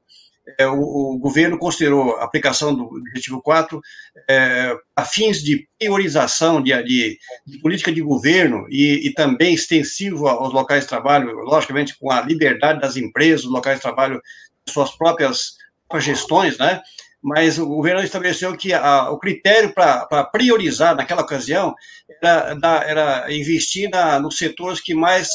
é, o, o, governo considerou a aplicação do objetivo 4 é, a fins de priorização de, de, de política de governo e, e, também extensivo aos locais de trabalho, logicamente com a liberdade das empresas, locais de trabalho, suas próprias, próprias gestões, né? Mas o governo estabeleceu que a, o critério para priorizar naquela ocasião era, era investir na, nos setores que mais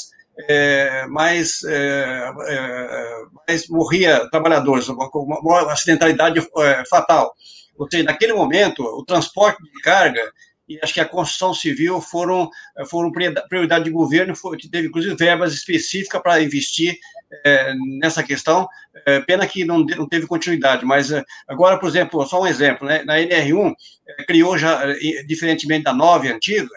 é, mais, é, é, mais morria trabalhadores, com uma acidentalidade é, fatal. Ou seja, naquele momento, o transporte de carga e acho que a construção civil foram, foram prioridade de governo, foi, teve inclusive verbas específicas para investir é, nessa questão, é, pena que não, não teve continuidade, mas é, agora, por exemplo, só um exemplo, né, na NR1, é, criou já, diferentemente da 9 antiga,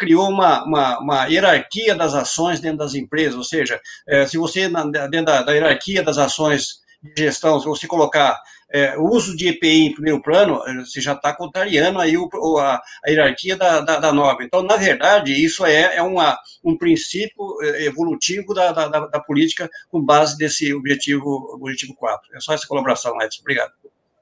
criou uma, uma, uma, hierarquia das ações dentro das empresas, ou seja, é, se você, na, dentro da, da, hierarquia das ações de gestão, se você colocar é, o uso de EPI em primeiro plano, é, você já está contrariando aí o, a, a, hierarquia da, da, da, norma. Então, na verdade, isso é, é uma, um princípio é, evolutivo da, da, da política com base desse objetivo, objetivo 4. É só essa colaboração, Edson. Obrigado.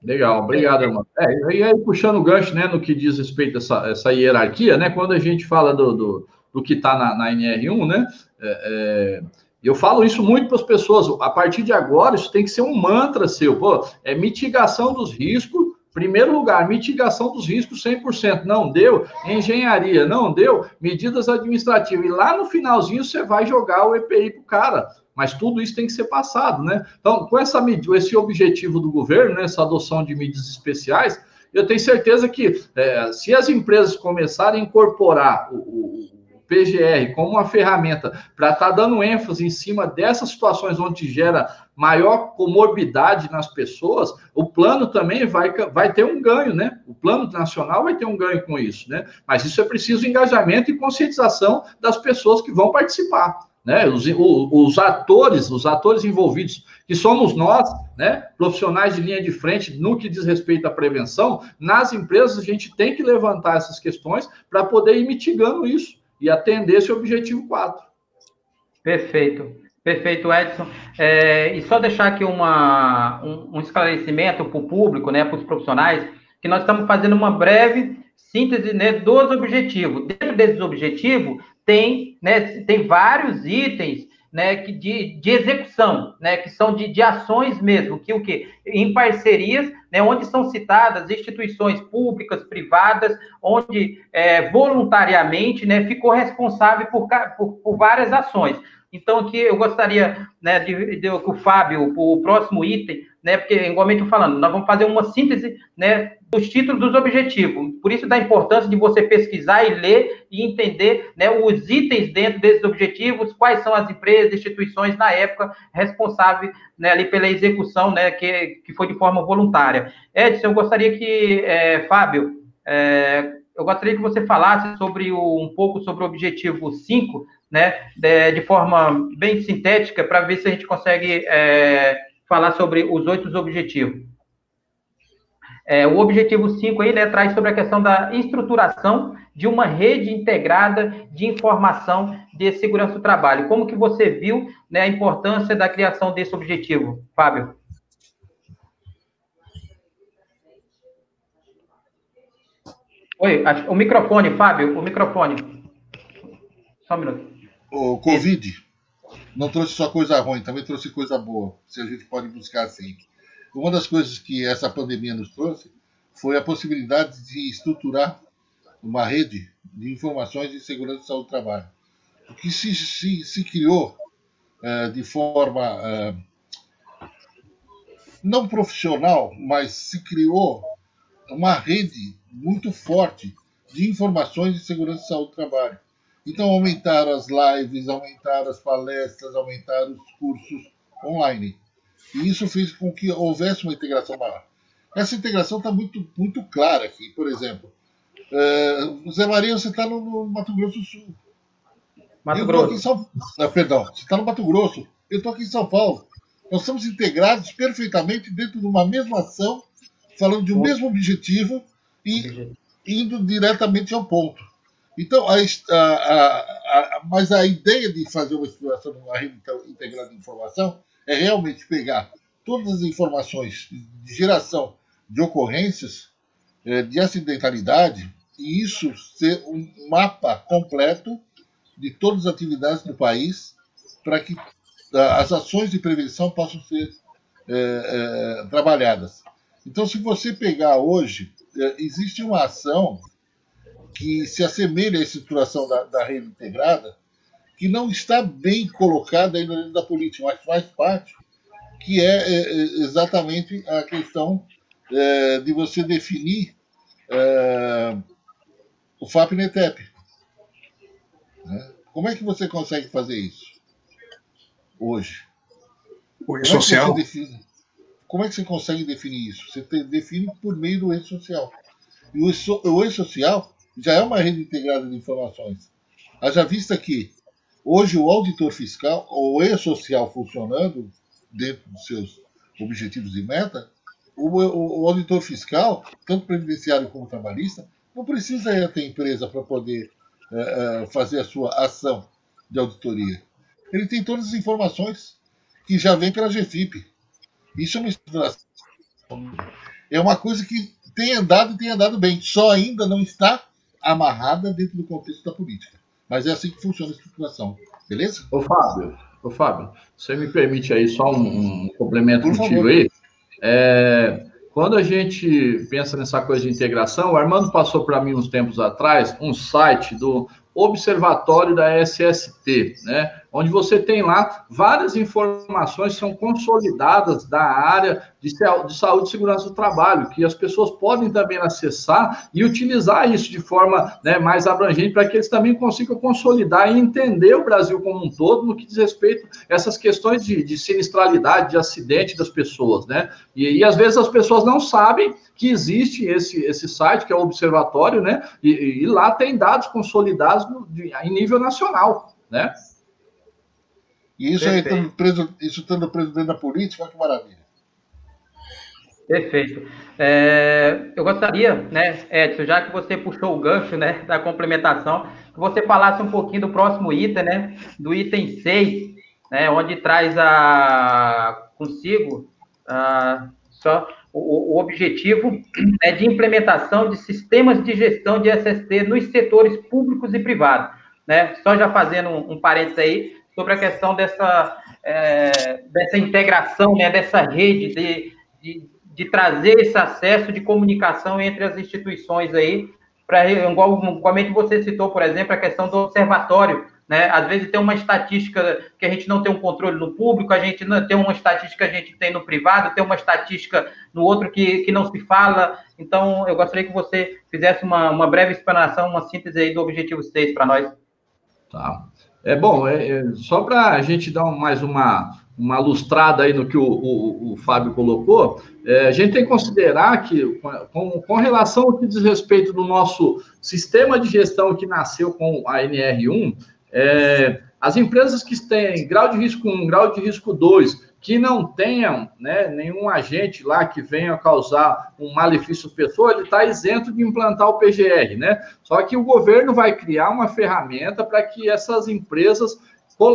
Legal, obrigado, irmão. É, e aí, puxando o gancho, né, no que diz respeito a essa, essa hierarquia, né, quando a gente fala do, do, do que está na, na, NR1, né, é, é, eu falo isso muito para as pessoas, a partir de agora, isso tem que ser um mantra seu, pô, é mitigação dos riscos, primeiro lugar, mitigação dos riscos 100%, não deu, engenharia, não deu, medidas administrativas, e lá no finalzinho você vai jogar o EPI para o cara, mas tudo isso tem que ser passado, né? Então, com essa esse objetivo do governo, né, essa adoção de medidas especiais, eu tenho certeza que é, se as empresas começarem a incorporar o, o, o PGR como uma ferramenta para estar tá dando ênfase em cima dessas situações onde gera maior comorbidade nas pessoas, o plano também vai, vai ter um ganho, né? O plano nacional vai ter um ganho com isso, né? Mas isso é preciso engajamento e conscientização das pessoas que vão participar né? Os, os, atores, os atores envolvidos, que somos nós, né? Profissionais de linha de frente no que diz respeito à prevenção, nas empresas a gente tem que levantar essas questões para poder ir mitigando isso e atender esse objetivo 4. Perfeito. Perfeito, Edson. É, e só deixar aqui uma, um, um esclarecimento para o público, né, para os profissionais, que nós estamos fazendo uma breve síntese né, dos objetivos. Dentro desses objetivos, tem, né, tem vários itens né, que de, de execução, né, que são de, de ações mesmo, que o que em parcerias, né, onde são citadas instituições públicas, privadas, onde é, voluntariamente, né, ficou responsável por, por, por várias ações. Então, aqui eu gostaria né, de, de, que o Fábio, o próximo item, né, porque, igualmente eu falando, nós vamos fazer uma síntese né, dos títulos dos objetivos. Por isso, da importância de você pesquisar e ler e entender né, os itens dentro desses objetivos, quais são as empresas, instituições, na época, responsáveis né, ali pela execução, né, que, que foi de forma voluntária. Edson, eu gostaria que, é, Fábio, é, eu gostaria que você falasse sobre o, um pouco sobre o objetivo 5, né, de, de forma bem sintética, para ver se a gente consegue é, falar sobre os oito objetivos. É, o objetivo 5 aí, né, traz sobre a questão da estruturação de uma rede integrada de informação de segurança do trabalho. Como que você viu né, a importância da criação desse objetivo, Fábio? Oi, o microfone, Fábio, o microfone. Só um minuto. O Covid não trouxe só coisa ruim, também trouxe coisa boa, se a gente pode buscar assim. Uma das coisas que essa pandemia nos trouxe foi a possibilidade de estruturar uma rede de informações de segurança e saúde do trabalho. O que se, se, se criou uh, de forma uh, não profissional, mas se criou uma rede muito forte de informações de segurança e saúde do trabalho. Então, aumentaram as lives, aumentaram as palestras, aumentaram os cursos online. E isso fez com que houvesse uma integração maior. Essa integração está muito, muito clara aqui. Por exemplo, uh, Zé Maria, você está no, no, Mato Grosso do Sul. Mato Grosso. São... Ah, perdão, você está no Mato Grosso. Eu estou aqui em São Paulo. Nós estamos integrados perfeitamente dentro de uma mesma ação, falando de um mesmo objetivo e indo diretamente ao ponto. Então, a, a, a, mas a ideia de fazer uma exploração de uma rede integrada de informação é realmente pegar todas as informações de geração de ocorrências é, de acidentalidade e isso ser um mapa completo de todas as atividades do país para que as ações de prevenção possam ser é, é, trabalhadas. Então, se você pegar hoje, é, existe uma ação que se assemelha à estruturação da, da rede integrada, que não está bem colocada ainda dentro da política, mas faz parte, que é, é, é exatamente a questão é, de você definir o FAP-NETEP. Né? Como é que você consegue fazer isso hoje? O social? É como é que você consegue definir isso? Você define por meio do e-social. E o e-social já é uma rede integrada de informações. Haja vista que hoje o auditor fiscal, ou e-social funcionando dentro dos seus objetivos e meta, o, o, o, auditor fiscal, tanto previdenciário como trabalhista, não precisa ir até a empresa para poder é, fazer a sua ação de auditoria. Ele tem todas as informações que já vem pela GFIP. Isso é uma é uma coisa que tem andado e tem andado bem, só ainda não está amarrada dentro do contexto da política. Mas é assim que funciona a estruturação. Beleza? Ô, Fábio, ô, Fábio você me permite aí só um, um complemento Por contigo favor. aí? É, quando a gente pensa nessa coisa de integração, o Armando passou para mim uns tempos atrás um site do Observatório da SST, né? Onde você tem lá várias informações que são consolidadas da área de, de saúde e segurança do trabalho, que as pessoas podem também acessar e utilizar isso de forma né, mais abrangente para que eles também consigam consolidar e entender o Brasil como um todo no que diz respeito a essas questões de, de sinistralidade, de acidente das pessoas, né? E, e às vezes as pessoas não sabem que existe esse, esse site, que é o Observatório, né? E, e lá tem dados consolidados no, de, em nível nacional, né? E isso aí estando preso, isso estando preso dentro da política, olha que maravilha. Perfeito. É, eu gostaria, né, Edson, já que você puxou o gancho né, da complementação, que você falasse um pouquinho do próximo item, né, do item 6, né, onde traz a, consigo a, só o, o objetivo é de implementação de sistemas de gestão de SST nos setores públicos e privados. Né? Só já fazendo um, um parênteses aí, sobre a questão dessa, é, dessa integração, né, dessa rede, de, de, de, trazer esse acesso de comunicação entre as instituições aí, para igual, igualmente você citou, por exemplo, a questão do observatório, né? Às vezes tem uma estatística que a gente não tem um controle no público, a gente não tem uma estatística que a gente tem no privado, tem uma estatística no outro que, que não se fala. Então, eu gostaria que você fizesse uma, uma breve explanação, uma síntese aí do objetivo 6 para nós. Tá. É bom, é, é só para a gente dar mais uma, uma lustrada aí no que o, o, o Fábio colocou, é, a gente tem que considerar que, com, com relação ao que diz respeito do nosso sistema de gestão que nasceu com a NR1, é, as empresas que têm grau de risco 1, grau de risco 2, que não tenham né, nenhum agente lá que venha causar um malefício pessoa, ele está isento de implantar o PGR, né? Só que o governo vai criar uma ferramenta para que essas empresas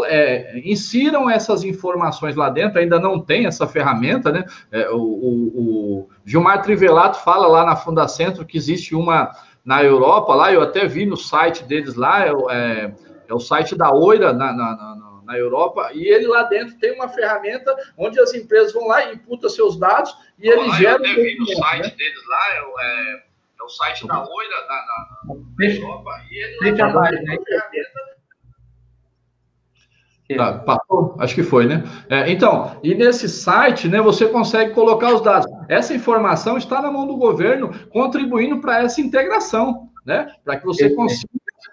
é, insiram essas informações lá dentro, ainda não tem essa ferramenta, né? É, o, o, o, Gilmar Trivelato fala lá na Fundacentro que existe uma na Europa, lá eu até vi no site deles lá, é, é, é o site da Oira na, na, na na Europa, e ele lá dentro tem uma ferramenta onde as empresas vão lá e imputam seus dados e ele lá, gera. Eu até vi no site né? deles lá, é, é, é, o site da Oira na, na, na Europa, e ele lá tem uma ferramenta. Tá, passou? Acho que foi, né? É, então, e nesse site, né, você consegue colocar os dados. Essa informação está na mão do governo, contribuindo para essa integração, né? Para que você consiga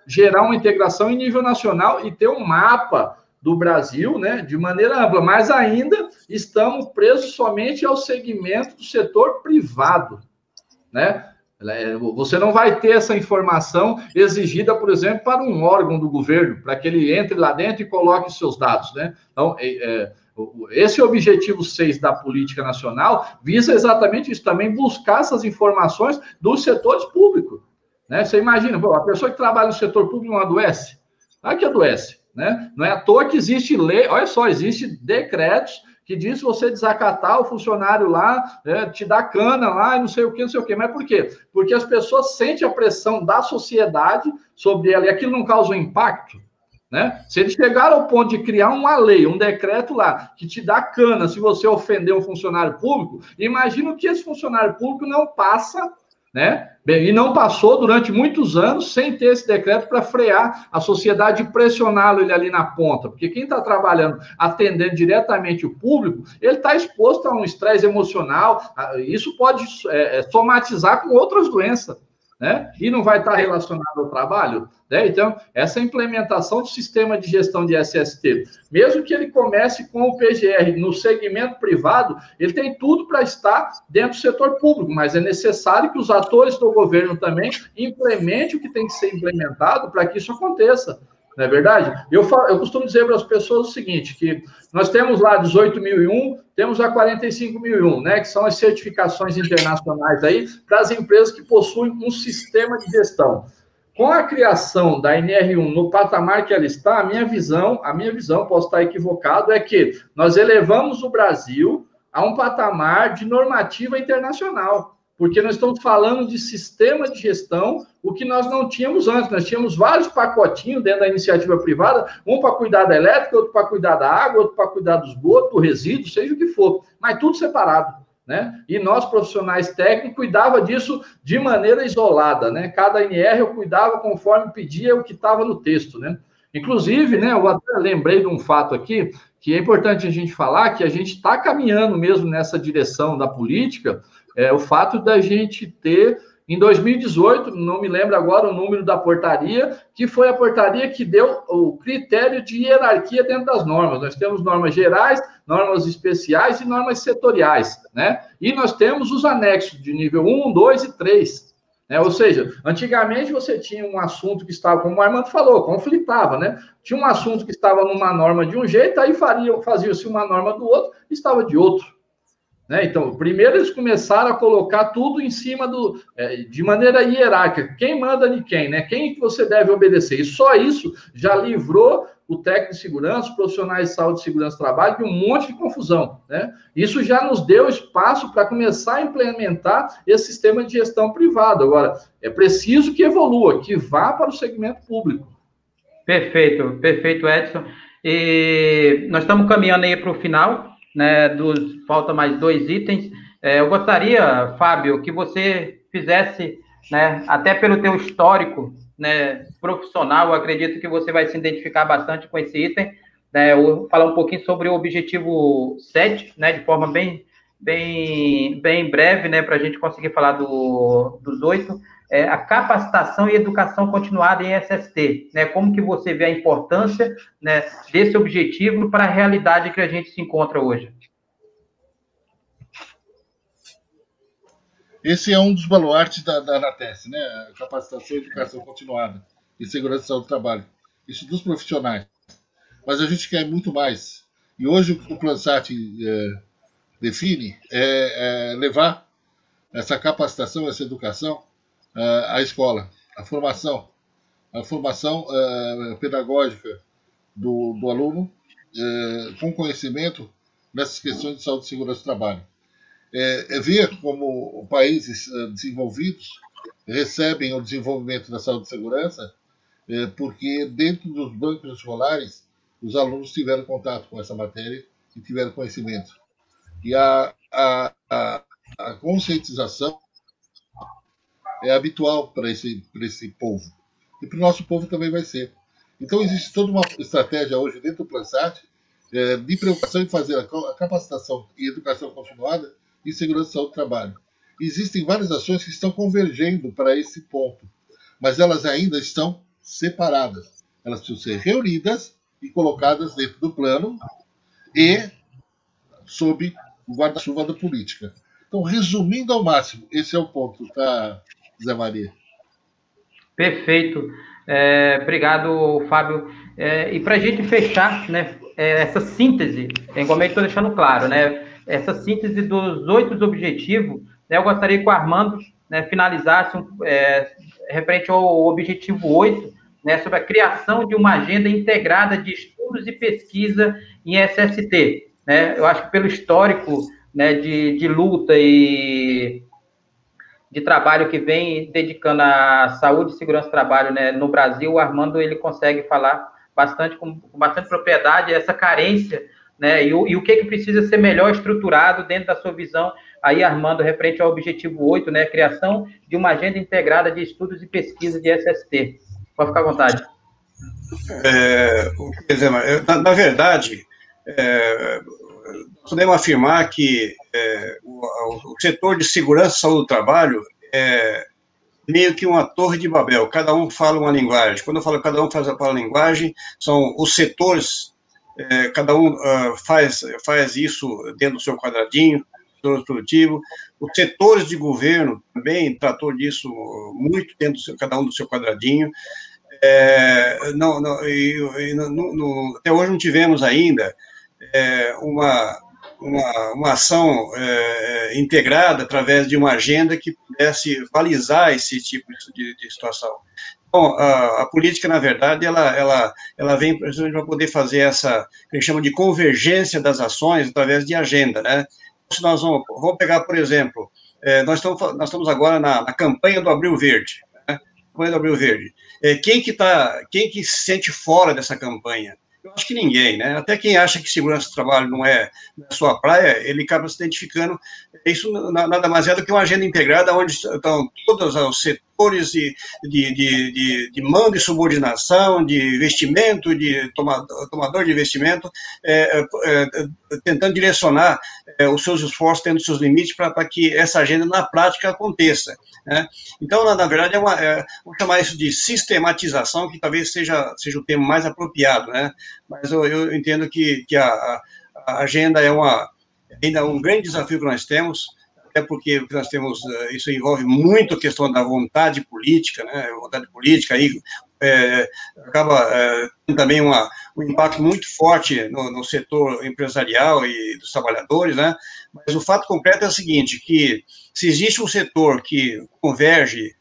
gerar uma integração em nível nacional e ter um mapa do Brasil, né, de maneira ampla, mas ainda estamos presos somente ao segmento do setor privado, né? É, você não vai ter essa informação exigida, por exemplo, para um órgão do governo, para que ele entre lá dentro e coloque seus dados, né? Então, é, é, esse objetivo 6 da política nacional visa exatamente isso, também buscar essas informações dos setores públicos. Né? Você imagina, a pessoa que trabalha no setor público não adoece? Claro que adoece. Né? Não é à toa que existe lei, olha só, existe decretos que diz você desacatar o funcionário lá, né, te dá cana lá e não sei o que, não sei o que. Mas por quê? Porque as pessoas sentem a pressão da sociedade sobre ela e aquilo não causa um impacto. Né? Se eles chegaram ao ponto de criar uma lei, um decreto lá, que te dá cana se você ofender um funcionário público, imagina que esse funcionário público não passa né? Bem, e não passou durante muitos anos sem ter esse decreto para frear a sociedade e pressioná-lo ele ali na ponta, porque quem está trabalhando, atendendo diretamente o público, ele está exposto a um estresse emocional, isso pode é, é, somatizar com outras doenças né? E não vai estar relacionado ao trabalho, né? Então, essa implementação do sistema de gestão de SST, mesmo que ele comece com o PGR no segmento privado, ele tem tudo para estar dentro do setor público, mas é necessário que os atores do governo também implementem o que tem que ser implementado para que isso aconteça. Não é verdade? Eu, falo, eu costumo dizer para as pessoas o seguinte, que nós temos lá 18.001, temos a 45.001, né, que são as certificações internacionais aí para as empresas que possuem um sistema de gestão. Com a criação da NR1 no patamar que ela está, a minha visão, a minha visão, posso estar equivocado, é que nós elevamos o Brasil a um patamar de normativa internacional porque nós estamos falando de sistema de gestão, o que nós não tínhamos antes. Nós tínhamos vários pacotinhos dentro da iniciativa privada, um para cuidar da elétrica, outro para cuidar da água, outro para cuidar do esgoto, do resíduo, seja o que for, mas tudo separado. Né? E nós, profissionais técnicos, cuidava disso de maneira isolada, né? Cada NR eu cuidava conforme pedia o que estava no texto, né? Inclusive, né, eu até lembrei de um fato aqui, que é importante a gente falar, que a gente está caminhando mesmo nessa direção da política, é, o fato da gente ter, em 2018, não me lembro agora o número da portaria, que foi a portaria que deu o critério de hierarquia dentro das normas. Nós temos normas gerais, normas especiais e normas setoriais, né? E nós temos os anexos de nível 1, 2 e 3. Né? Ou seja, antigamente você tinha um assunto que estava, como o Armando falou, conflitava, né? Tinha um assunto que estava numa norma de um jeito, aí fazia-se uma norma do outro, estava de outro. Né? Então, primeiro eles começaram a colocar tudo em cima do, é, de maneira hierárquica. Quem manda de quem, né? Quem que você deve obedecer? E só isso já livrou o técnico de segurança, os profissionais de saúde e segurança do trabalho de um monte de confusão, né? Isso já nos deu espaço para começar a implementar esse sistema de gestão privado. Agora, é preciso que evolua, que vá para o segmento público. Perfeito, perfeito, Edson. E nós estamos caminhando aí para o final né, dos, falta mais dois itens. É, eu gostaria, Fábio, que você fizesse, né, até pelo teu histórico né, profissional, acredito que você vai se identificar bastante com esse item. Né, falar um pouquinho sobre o objetivo 7, né, de forma bem, bem, bem breve, né, para a gente conseguir falar do, dos oito é, a capacitação e educação continuada em SST, né? Como que você vê a importância né, desse objetivo para a realidade que a gente se encontra hoje? Esse é um dos baluartes da, da ANATES, né? Capacitação e educação continuada em segurança do trabalho. Isso dos profissionais. Mas a gente quer muito mais. E hoje o que o Plansat é, define é, é levar essa capacitação, essa educação a escola, a formação, a formação uh, pedagógica do, do aluno uh, com conhecimento nessas questões de saúde e segurança do trabalho. É, é ver como países desenvolvidos recebem o desenvolvimento da saúde e segurança, é, porque dentro dos bancos escolares os alunos tiveram contato com essa matéria e tiveram conhecimento. E a, a, a, a conscientização é habitual para esse, esse povo. E para o nosso povo também vai ser. Então, existe toda uma estratégia hoje dentro do Plansat é, de preocupação em fazer a capacitação e educação continuada em segurança do trabalho. Existem várias ações que estão convergendo para esse ponto, mas elas ainda estão separadas. Elas precisam ser reunidas e colocadas dentro do plano e sob o guarda-chuva da política. Então, resumindo ao máximo, esse é o ponto, tá, Zé Maria? Perfeito. É, obrigado, Fábio. É, e para a gente fechar, né, é, essa síntese, como eu estou deixando claro, né, essa síntese dos oito objetivos, né, eu gostaria que o Armando né, finalizasse é, referente ao objetivo 8, né, sobre a criação de uma agenda integrada de estudos e pesquisa em SST. Né? Eu acho que pelo histórico né, de, de luta e de trabalho que vem dedicando à saúde e segurança do trabalho né, no Brasil, o Armando ele consegue falar bastante com, com bastante propriedade essa carência né, e, o, e o que, que precisa ser melhor estruturado dentro da sua visão, aí Armando, referente ao objetivo 8, né, criação de uma agenda integrada de estudos e pesquisa de SST. Pode ficar à vontade. É, na, na verdade, é, podemos afirmar que é, o, o, setor de segurança e saúde do trabalho é meio que uma torre de Babel, cada um fala uma linguagem. Quando eu falo cada um faz a linguagem, são os setores, é, cada um uh, faz, faz isso dentro do seu quadradinho, setor produtivo. Os setores de governo também tratou disso muito dentro do seu, cada um do seu quadradinho. É, não, não, e, e, até hoje não tivemos ainda é, uma, uma, uma ação é, integrada através de uma agenda que pudesse balizar esse tipo de, de situação. Bom, a, a, política, na verdade, ela, ela, ela vem para poder fazer essa, que a gente chama de convergência das ações através de agenda, né? Se nós vamos, vamos pegar, por exemplo, é, nós, estamos, nós estamos agora na, na campanha do Abril Verde, né? campanha do Abril Verde. É, quem que tá, quem que se sente fora dessa campanha? Eu acho que ninguém, né? Até quem acha que segurança do trabalho não é a sua praia, ele acaba se identificando. Isso nada mais é do que uma agenda integrada onde estão todos os setores de, de, de, de, de mando e subordinação, de investimento, de tomador, tomador de investimento, é, é, é tentando direcionar é, os seus esforços, tendo seus limites para que essa agenda na prática aconteça. Né? Então, na, na, verdade, é uma, é, vamos chamar isso de sistematização, que talvez seja, seja o termo mais apropriado, né? mas eu, eu entendo que, que a, a, agenda é uma, ainda um grande desafio que nós temos, até porque nós temos, eh, isso envolve muito a questão da vontade política, né, vontade política, aí é, acaba é, também uma, um impacto muito forte no, no, setor empresarial e dos trabalhadores, né, mas o fato concreto é o seguinte, que se existe um setor que converge,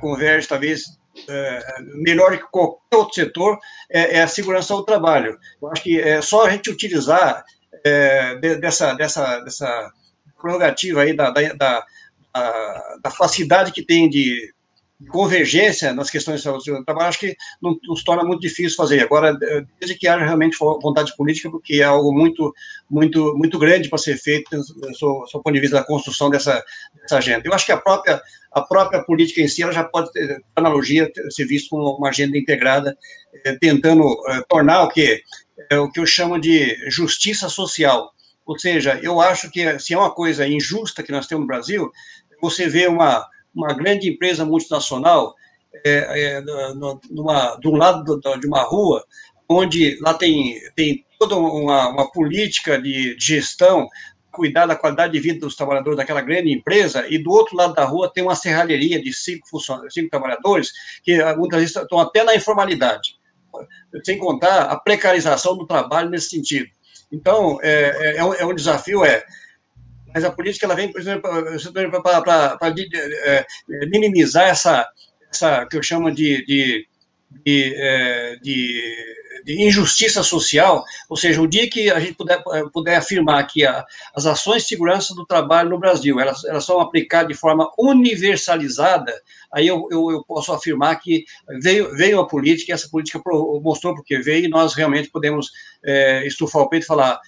converge talvez é, melhor que qualquer outro setor, é, é, a segurança do trabalho. Eu acho que é só a gente utilizar é, dessa, dessa, dessa prerrogativa aí da, da, da, da facilidade que tem de convergência nas questões de saúde do trabalho, acho que não, nos torna muito difícil fazer. Agora, desde que haja realmente vontade política, porque é algo muito, muito, muito grande para ser feito, do seu, ponto de vista da construção dessa, dessa agenda. Eu acho que a própria, a própria política em si, ela já pode ter, analogia, ser vista como uma agenda integrada, eh, tentando eh, tornar o que, o que eu chamo de justiça social. Ou seja, eu acho que se é uma coisa injusta que nós temos no Brasil, você vê uma, uma grande empresa multinacional é, é, numa, de um lado de uma rua, onde lá tem, tem toda uma, uma política de gestão, cuidar da qualidade de vida dos trabalhadores daquela grande empresa, e do outro lado da rua tem uma serralheria de cinco, funcionários, cinco trabalhadores, que muitas vezes estão até na informalidade, sem contar a precarização do trabalho nesse sentido. Então, é, é, é, um, é um desafio, é, mas a política ela vem, para é, minimizar essa, essa que eu chamo de, de, de, é, de de injustiça social, ou seja, o dia que a gente puder, puder afirmar que a, as ações de segurança do trabalho no Brasil, elas, elas são aplicadas de forma universalizada, aí eu, eu, eu, posso afirmar que veio, veio a política, e essa política mostrou porque veio, e nós realmente podemos é, estufar o peito e falar,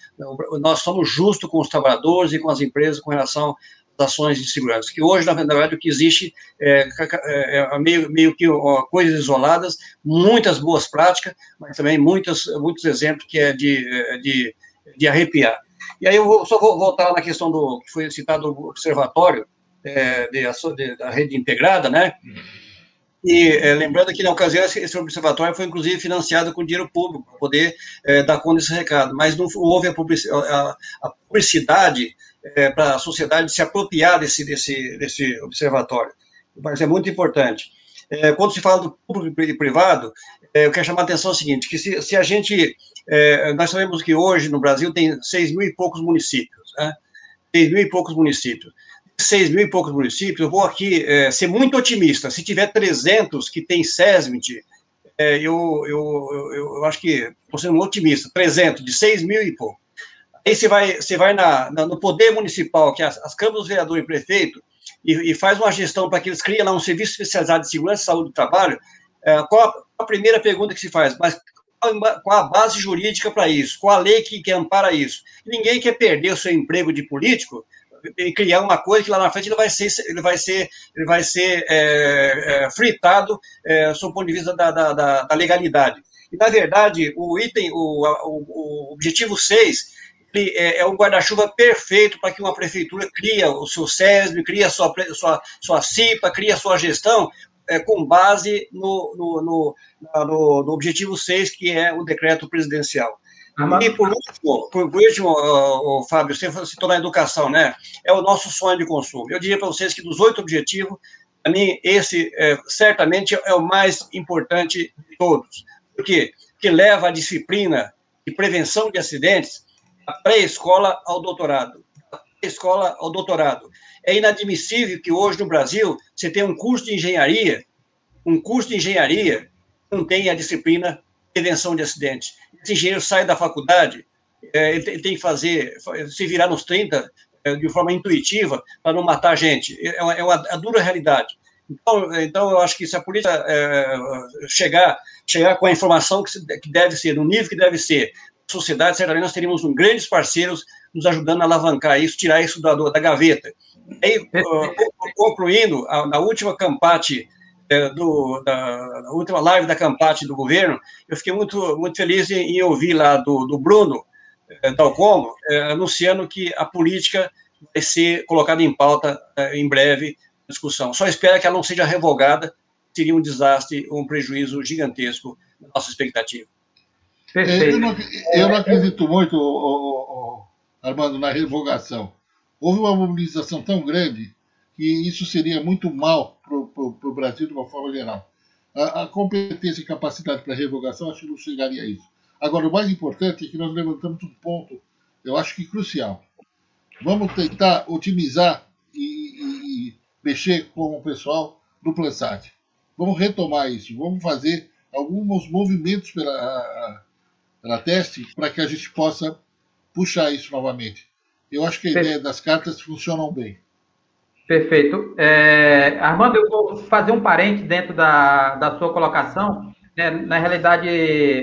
nós somos justos com os trabalhadores e com as empresas com relação ações de segurança, que hoje, na verdade, o que existe é, é, é meio, meio que ó, coisas isoladas, muitas boas práticas, mas também muitas, muitos exemplos que é de, é, de, de arrepiar. E aí eu vou, só vou voltar na questão do que foi citado do observatório é, de, de, da rede integrada, né? E é, lembrando que, na ocasião, esse, esse, observatório foi, inclusive, financiado com dinheiro público, para poder é, dar conta desse recado. Mas não houve a a, a publicidade é, para a sociedade se apropriar desse, desse, desse observatório. Mas é muito importante. É, quando se fala do público e privado, é, eu quero chamar a atenção o seguinte, que se, se a gente, é, nós sabemos que hoje no Brasil tem seis mil e poucos municípios, né? seis mil e poucos municípios seis mil e poucos municípios, eu vou aqui é, ser muito otimista. Se tiver 300 que tem SESMIT, é, eu, eu, eu, eu, acho que estou sendo otimista. 300, de 6 mil e pouco. Aí você vai, você vai na, na no poder municipal, que é as, as câmaras dos vereadores e prefeito, e, e, faz uma gestão para que eles criem lá um serviço especializado de segurança e saúde do trabalho. É, qual a, a, primeira pergunta que se faz? Mas qual a base jurídica para isso? Qual a lei que, que ampara isso? Ninguém quer perder o seu emprego de político criar uma coisa que lá na frente ele vai ser, ele vai ser, ele vai ser é, é, fritado é, sob o ponto de vista da, da, da, legalidade. E, na verdade, o item, o, o, o objetivo 6, é, é um guarda-chuva perfeito para que uma prefeitura crie o seu SESB, crie a sua, sua, sua CIPA, crie a sua gestão, é, com base no, no, no, no, objetivo 6, que é o decreto presidencial. E por último, por último uh, Fábio, você citou na educação, né? É o nosso sonho de consumo. Eu diria para vocês que dos oito objetivos, para mim, esse é, certamente é o mais importante de todos. Por quê? Porque leva a disciplina de prevenção de acidentes pré-escola ao doutorado. pré-escola ao doutorado. É inadmissível que hoje no Brasil você tenha um curso de engenharia, um curso de engenharia não tenha a disciplina prevenção de acidentes. Esse engenheiro sai da faculdade, é, ele tem que fazer, se virar nos 30 é, de forma intuitiva para não matar gente. É uma, é uma dura realidade. Então, então, eu acho que se a polícia é, chegar, chegar com a informação que, que deve ser, no nível que deve ser, sociedade, certamente nós teríamos um grandes parceiros nos ajudando a alavancar isso, tirar isso da, da gaveta. Aí, uh, concluindo, a, na última campate é, do, da, da, última live da Campate do governo, eu fiquei muito, muito feliz em, em ouvir lá do, do Bruno é, Dalcomo é, anunciando que a política vai ser colocada em pauta é, em breve discussão. Só espero que ela não seja revogada, seria um desastre, um prejuízo gigantesco na nossa expectativa. Eu não, eu não acredito muito, Armando, na revogação. Houve uma mobilização tão grande que isso seria muito mal para o Brasil de uma forma geral. A, a competência e capacidade para revogação, acho que não chegaria a isso. Agora, o mais importante é que nós levantamos um ponto, eu acho que crucial. Vamos tentar otimizar e, e, e mexer com o pessoal do Plansat. Vamos retomar isso, vamos fazer alguns movimentos pela, pela teste para que a gente possa puxar isso novamente. Eu acho que a ideia das cartas funcionam bem. Perfeito. É, Armando, eu vou fazer um parente dentro da, da sua colocação. Né? Na realidade,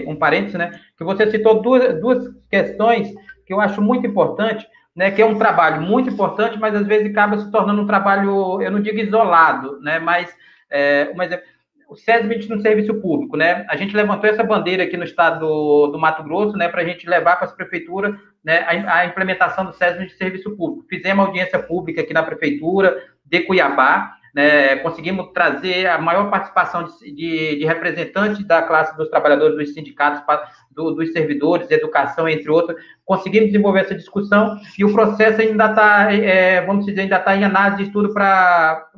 um parênteses, né? Que você citou duas, duas questões que eu acho muito importante, né? Que é um trabalho muito importante, mas às vezes acaba se tornando um trabalho, eu não digo isolado, né? Mas, é, um exemplo, o SESMIT no serviço público, né? A gente levantou essa bandeira aqui no estado do, do Mato Grosso, né, para a gente levar para as prefeituras né, a, a, implementação do SESMIT de serviço público. Fizemos audiência pública aqui na prefeitura de Cuiabá, né, conseguimos trazer a maior participação de, de, de, representantes da classe dos trabalhadores dos sindicatos, do, dos servidores, educação, entre outros. Conseguimos desenvolver essa discussão e o processo ainda está, é, vamos dizer, ainda está em análise de estudo para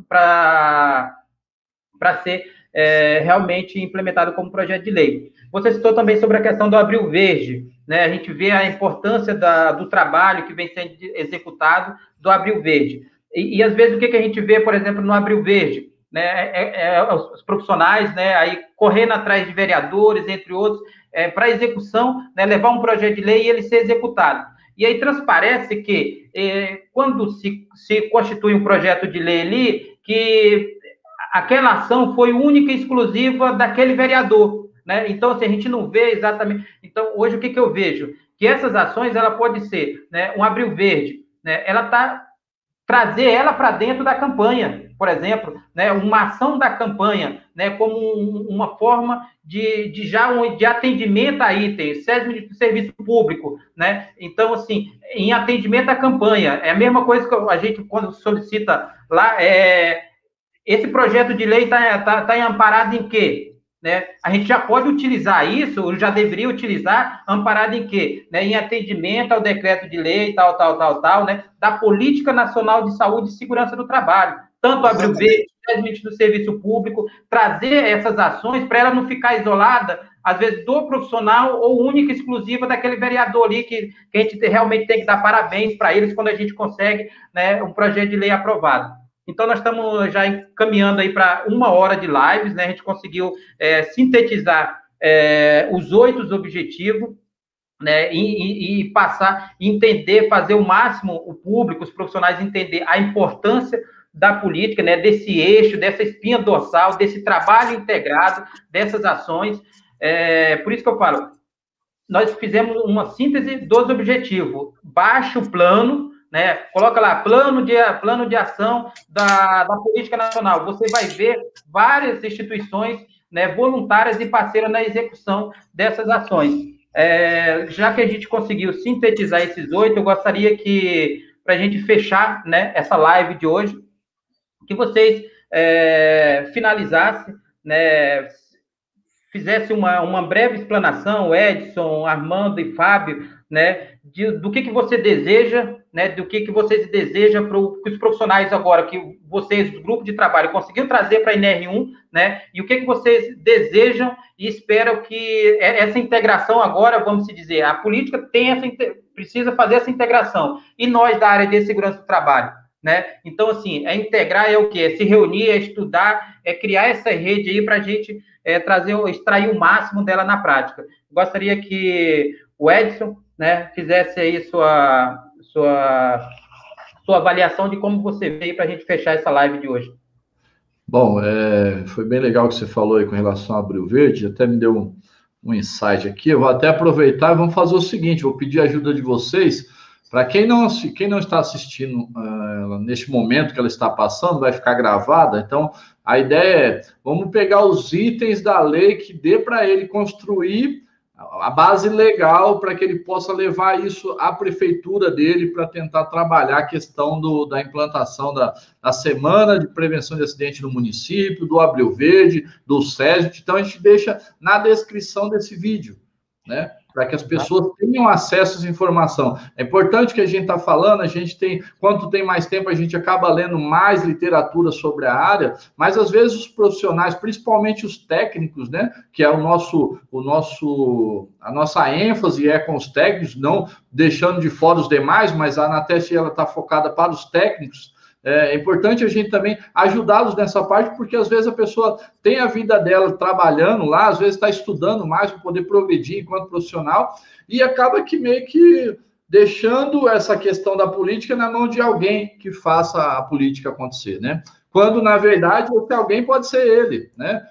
ser é, realmente implementado como projeto de lei. Você citou também sobre a questão do abril verde, né? A gente vê a importância da, do trabalho que vem sendo executado do abril verde. E, e às vezes o que, que a gente vê, por exemplo, no abril verde, né? É, é, é os profissionais, né? Aí correndo atrás de vereadores, entre outros, é, para execução, né? levar um projeto de lei e ele ser executado. E aí transparece que é, quando se, se constitui um projeto de lei ali, que aquela ação foi única e exclusiva daquele vereador, né? Então, assim, a gente não vê exatamente. Então, hoje o que, que eu vejo? Que essas ações, ela pode ser, né, um abril verde, né? Ela está trazer ela para dentro da campanha, por exemplo, né, uma ação da campanha, né, como um, uma forma de, de já um, de atendimento a itens, serviço público, né? Então, assim, em atendimento à campanha, é a mesma coisa que a gente, quando solicita lá, é, esse projeto de lei está tá, tá amparado em quê? Né? A gente já pode utilizar isso, ou já deveria utilizar, amparado em quê? Né? Em atendimento ao decreto de lei, tal, tal, tal, tal, né? Da Política Nacional de Saúde e Segurança do Trabalho. Tanto Abril Verde, do Serviço Público, trazer essas ações para ela não ficar isolada, às vezes, do profissional ou única, exclusiva daquele vereador ali, que, que a gente realmente tem que dar parabéns para eles quando a gente consegue né, um projeto de lei aprovado. Então, nós estamos já caminhando aí para uma hora de lives, né? A gente conseguiu é, sintetizar é, os oito objetivos, né? E, e, e, passar, entender, fazer o máximo o público, os profissionais entender a importância da política, né? Desse eixo, dessa espinha dorsal, desse trabalho integrado, dessas ações. É, por isso que eu falo, nós fizemos uma síntese dos objetivos. Baixa o plano, né? Coloca lá, plano de, plano de ação da, da política nacional. Você vai ver várias instituições né, voluntárias e parceiras na execução dessas ações. É, já que a gente conseguiu sintetizar esses oito, eu gostaria que, para a gente fechar né, essa live de hoje, que vocês é, finalizassem, né, fizesse uma, uma breve explanação, Edson, Armando e Fábio, né, de, do que, que você deseja, né, do que, que vocês desejam para os profissionais agora, que vocês, do grupo de trabalho, conseguiram trazer para a NR1, né, e o que, que vocês desejam e esperam que essa integração agora, vamos dizer, a política tem essa, precisa fazer essa integração, e nós da área de segurança do trabalho, né, então, assim, é integrar é o quê? É se reunir, é estudar, é criar essa rede aí para a gente é, trazer, extrair o máximo dela na prática. Gostaria que o Edson, né, fizesse aí sua, sua, sua avaliação de como você veio para a gente fechar essa live de hoje. Bom, é, foi bem legal o que você falou aí com relação a Abril Verde, até me deu um, um insight aqui. Eu vou até aproveitar e vamos fazer o seguinte: vou pedir a ajuda de vocês. Para quem não, quem não está assistindo uh, neste momento que ela está passando, vai ficar gravada. Então, a ideia é: vamos pegar os itens da lei que dê para ele construir a base legal para que ele possa levar isso à prefeitura dele para tentar trabalhar a questão do, da implantação da, da Semana de Prevenção de Acidente no município, do Abril Verde, do SESIT. Então, a gente deixa na descrição desse vídeo, né? para que as pessoas tenham acesso essa informação. É importante que a gente está falando, a gente tem, quanto tem mais tempo, a gente acaba lendo mais literatura sobre a área, mas às vezes os profissionais, principalmente os técnicos, né, que é o nosso, o nosso, a nossa ênfase é com os técnicos, não deixando de fora os demais, mas a Anateste ela está focada para os técnicos, é importante a gente também ajudá-los nessa parte, porque às vezes a pessoa tem a vida dela trabalhando lá, às vezes está estudando mais para poder progredir enquanto profissional, e acaba que meio que deixando essa questão da política na mão de alguém que faça a política acontecer, né? Quando, na verdade, esse alguém pode ser ele, né?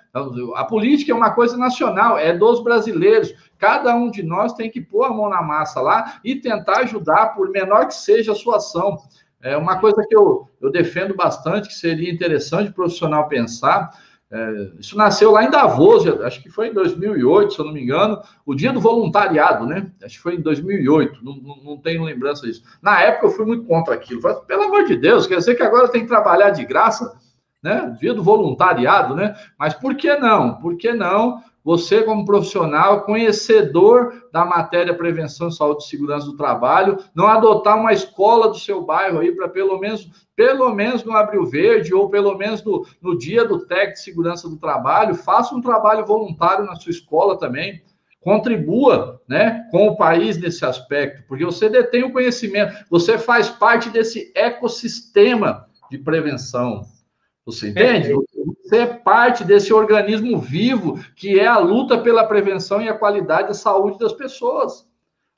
A política é uma coisa nacional, é dos brasileiros. Cada um de nós tem que pôr a mão na massa lá e tentar ajudar, por menor que seja a sua ação. É uma coisa que eu, eu defendo bastante, que seria interessante o profissional pensar. É, isso nasceu lá em Davos, acho que foi em 2008, se eu não me engano, o dia do voluntariado, né? Acho que foi em 2008, não, não, não tenho lembrança disso. Na época eu fui muito contra aquilo. Falei, pelo amor de Deus, quer dizer que agora tem que trabalhar de graça, né? Dia do voluntariado, né? Mas por que não? Por que não você, como profissional, conhecedor da matéria prevenção, saúde e segurança do trabalho, não adotar uma escola do seu bairro aí para pelo menos, pelo menos no Abril Verde ou pelo menos no, no dia do TEC de segurança do trabalho, faça um trabalho voluntário na sua escola também contribua né, com o país nesse aspecto, porque você detém o conhecimento, você faz parte desse ecossistema de prevenção. Você entende? Você é parte desse organismo vivo que é a luta pela prevenção e a qualidade da saúde das pessoas.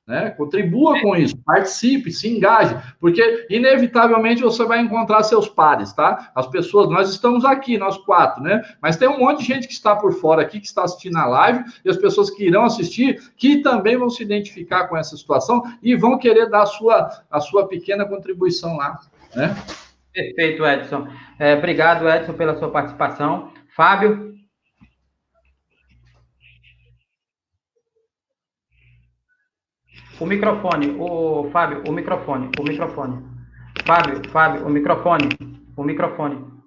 Né? Contribua com isso, participe, se engaje, porque inevitavelmente você vai encontrar seus pares, tá? As pessoas, nós estamos aqui, nós quatro, né? Mas tem um monte de gente que está por fora aqui, que está assistindo a live, e as pessoas que irão assistir, que também vão se identificar com essa situação e vão querer dar a sua, a sua pequena contribuição lá, né? Perfeito, Edson. É, obrigado, Edson, pela sua participação. Fábio? O microfone, o Fábio, o microfone, o microfone. Fábio, Fábio, o microfone, o microfone.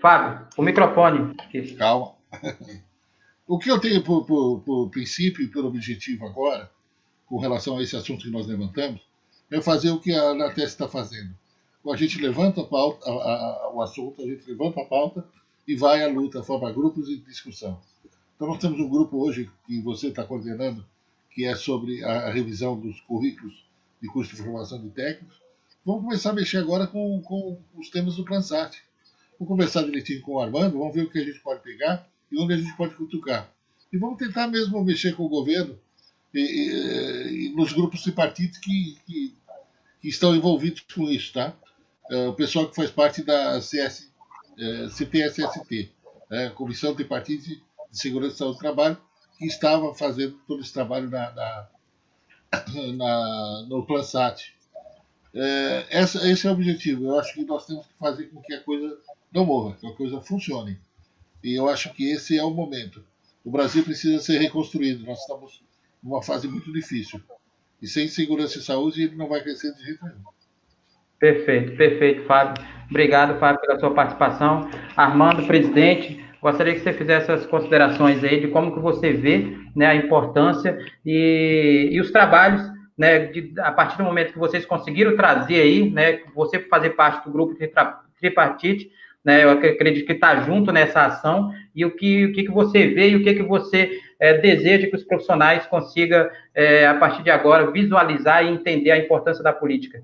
Fábio, o microfone. Calma. [laughs] O que eu tenho por, por, por princípio e por objetivo agora, com relação a esse assunto que nós levantamos, é fazer o que a Anates está fazendo. A gente levanta a pauta, a, a, o assunto, a gente levanta a pauta e vai à luta, forma grupos de discussão. Então nós temos um grupo hoje que você está coordenando, que é sobre a, a, revisão dos currículos de curso de formação de técnicos. Vamos começar a mexer agora com, com os temas do Plansat. Vamos conversar direitinho com o Armando, vamos ver o que a gente pode pegar e onde a gente pode cutucar. E vamos tentar mesmo mexer com o governo e, e, e nos grupos tripartites que, que, que, estão envolvidos com isso, tá? É, o pessoal que faz parte da CS, é, CPSST, é, Comissão de Segurança e Saúde do Trabalho, que estava fazendo todo esse trabalho na, na, [coughs] na no Plansat. É, essa, esse é o objetivo. Eu acho que nós temos que fazer com que a coisa não morra, que a coisa funcione. E eu acho que esse é o momento. O Brasil precisa ser reconstruído. Nós estamos numa fase muito difícil. E sem segurança e saúde, ele não vai crescer de jeito nenhum. Perfeito, perfeito, Fábio. Obrigado, Fábio, pela sua participação. Armando, presidente, gostaria que você fizesse as considerações aí de como que você vê né, a importância e, e os trabalhos, né, de, a partir do momento que vocês conseguiram trazer aí, né, você fazer parte do grupo tripartite, né? Eu acredito que está junto nessa ação e o que, o que, que você vê e o que, que você é, deseja que os profissionais consigam, é, a partir de agora, visualizar e entender a importância da política.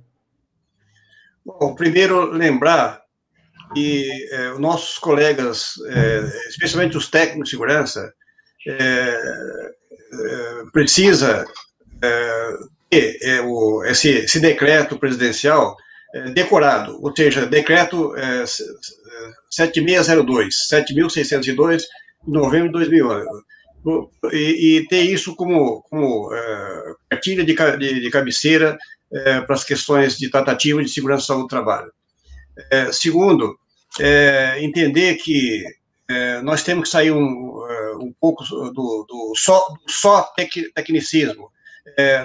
Bom, primeiro lembrar que é, nossos colegas, é, especialmente os técnicos de segurança, é, precisa ter o, esse, esse decreto presidencial decorado, ou seja, decreto 7602, 7602, de novembro de 2011. E, e ter isso como, como cartilha de, de, de cabeceira é, para as questões de tratativa de segurança do trabalho. É, segundo, é, entender que nós temos que sair um, um pouco do, do só, só tec, tecnicismo.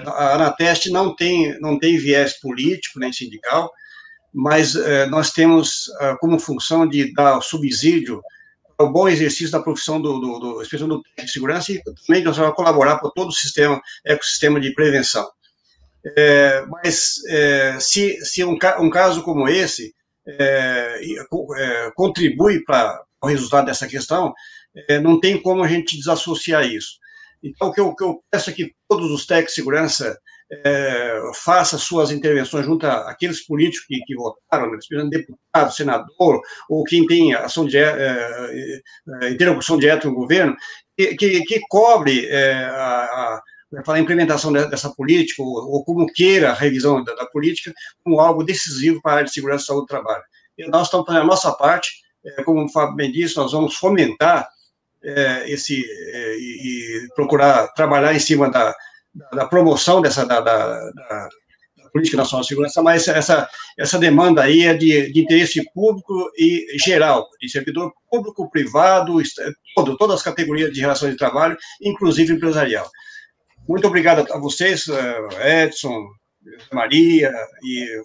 a Anateste não tem, não tem viés político nem sindical, mas nós temos ah, como função de dar subsídio ao bom exercício da profissão do, do, do do de segurança e também nós vamos colaborar para todo o sistema, ecossistema de prevenção. É, mas é, se, se um, um, caso como esse é, contribui para o resultado dessa questão, não tem como a gente desassociar isso. Então, o que eu, que eu peço é que todos os técnicos de segurança é, suas intervenções junto àqueles políticos que, que votaram, né, deputado, senador, ou quem tem ação de, é, é, interlocução direta no governo, que, que, que cobre é, a, a, a, implementação dessa política, ou, como queira a revisão da, política, como algo decisivo para a área de segurança e saúde do trabalho. E nós estamos fazendo a nossa parte, é, como o Fábio bem disse, nós vamos fomentar é, esse e, e procurar trabalhar em cima da da, promoção dessa da, da, política nacional de segurança, mas essa, essa demanda aí é de, de interesse público e geral, de servidor público, privado, todo, todas as categorias de relações de trabalho, inclusive empresarial. Muito obrigado a vocês, eh, Edson, Maria e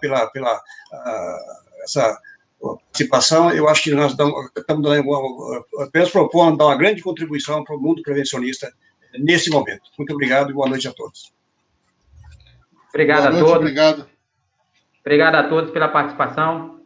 pela, pela uh, essa participação. Eu acho que nós estamos dando, apenas propondo dar uma grande contribuição para o mundo prevencionista nesse momento. Muito obrigado e boa noite a todos. Obrigado noite, a todos. Obrigado. Obrigado a todos pela participação.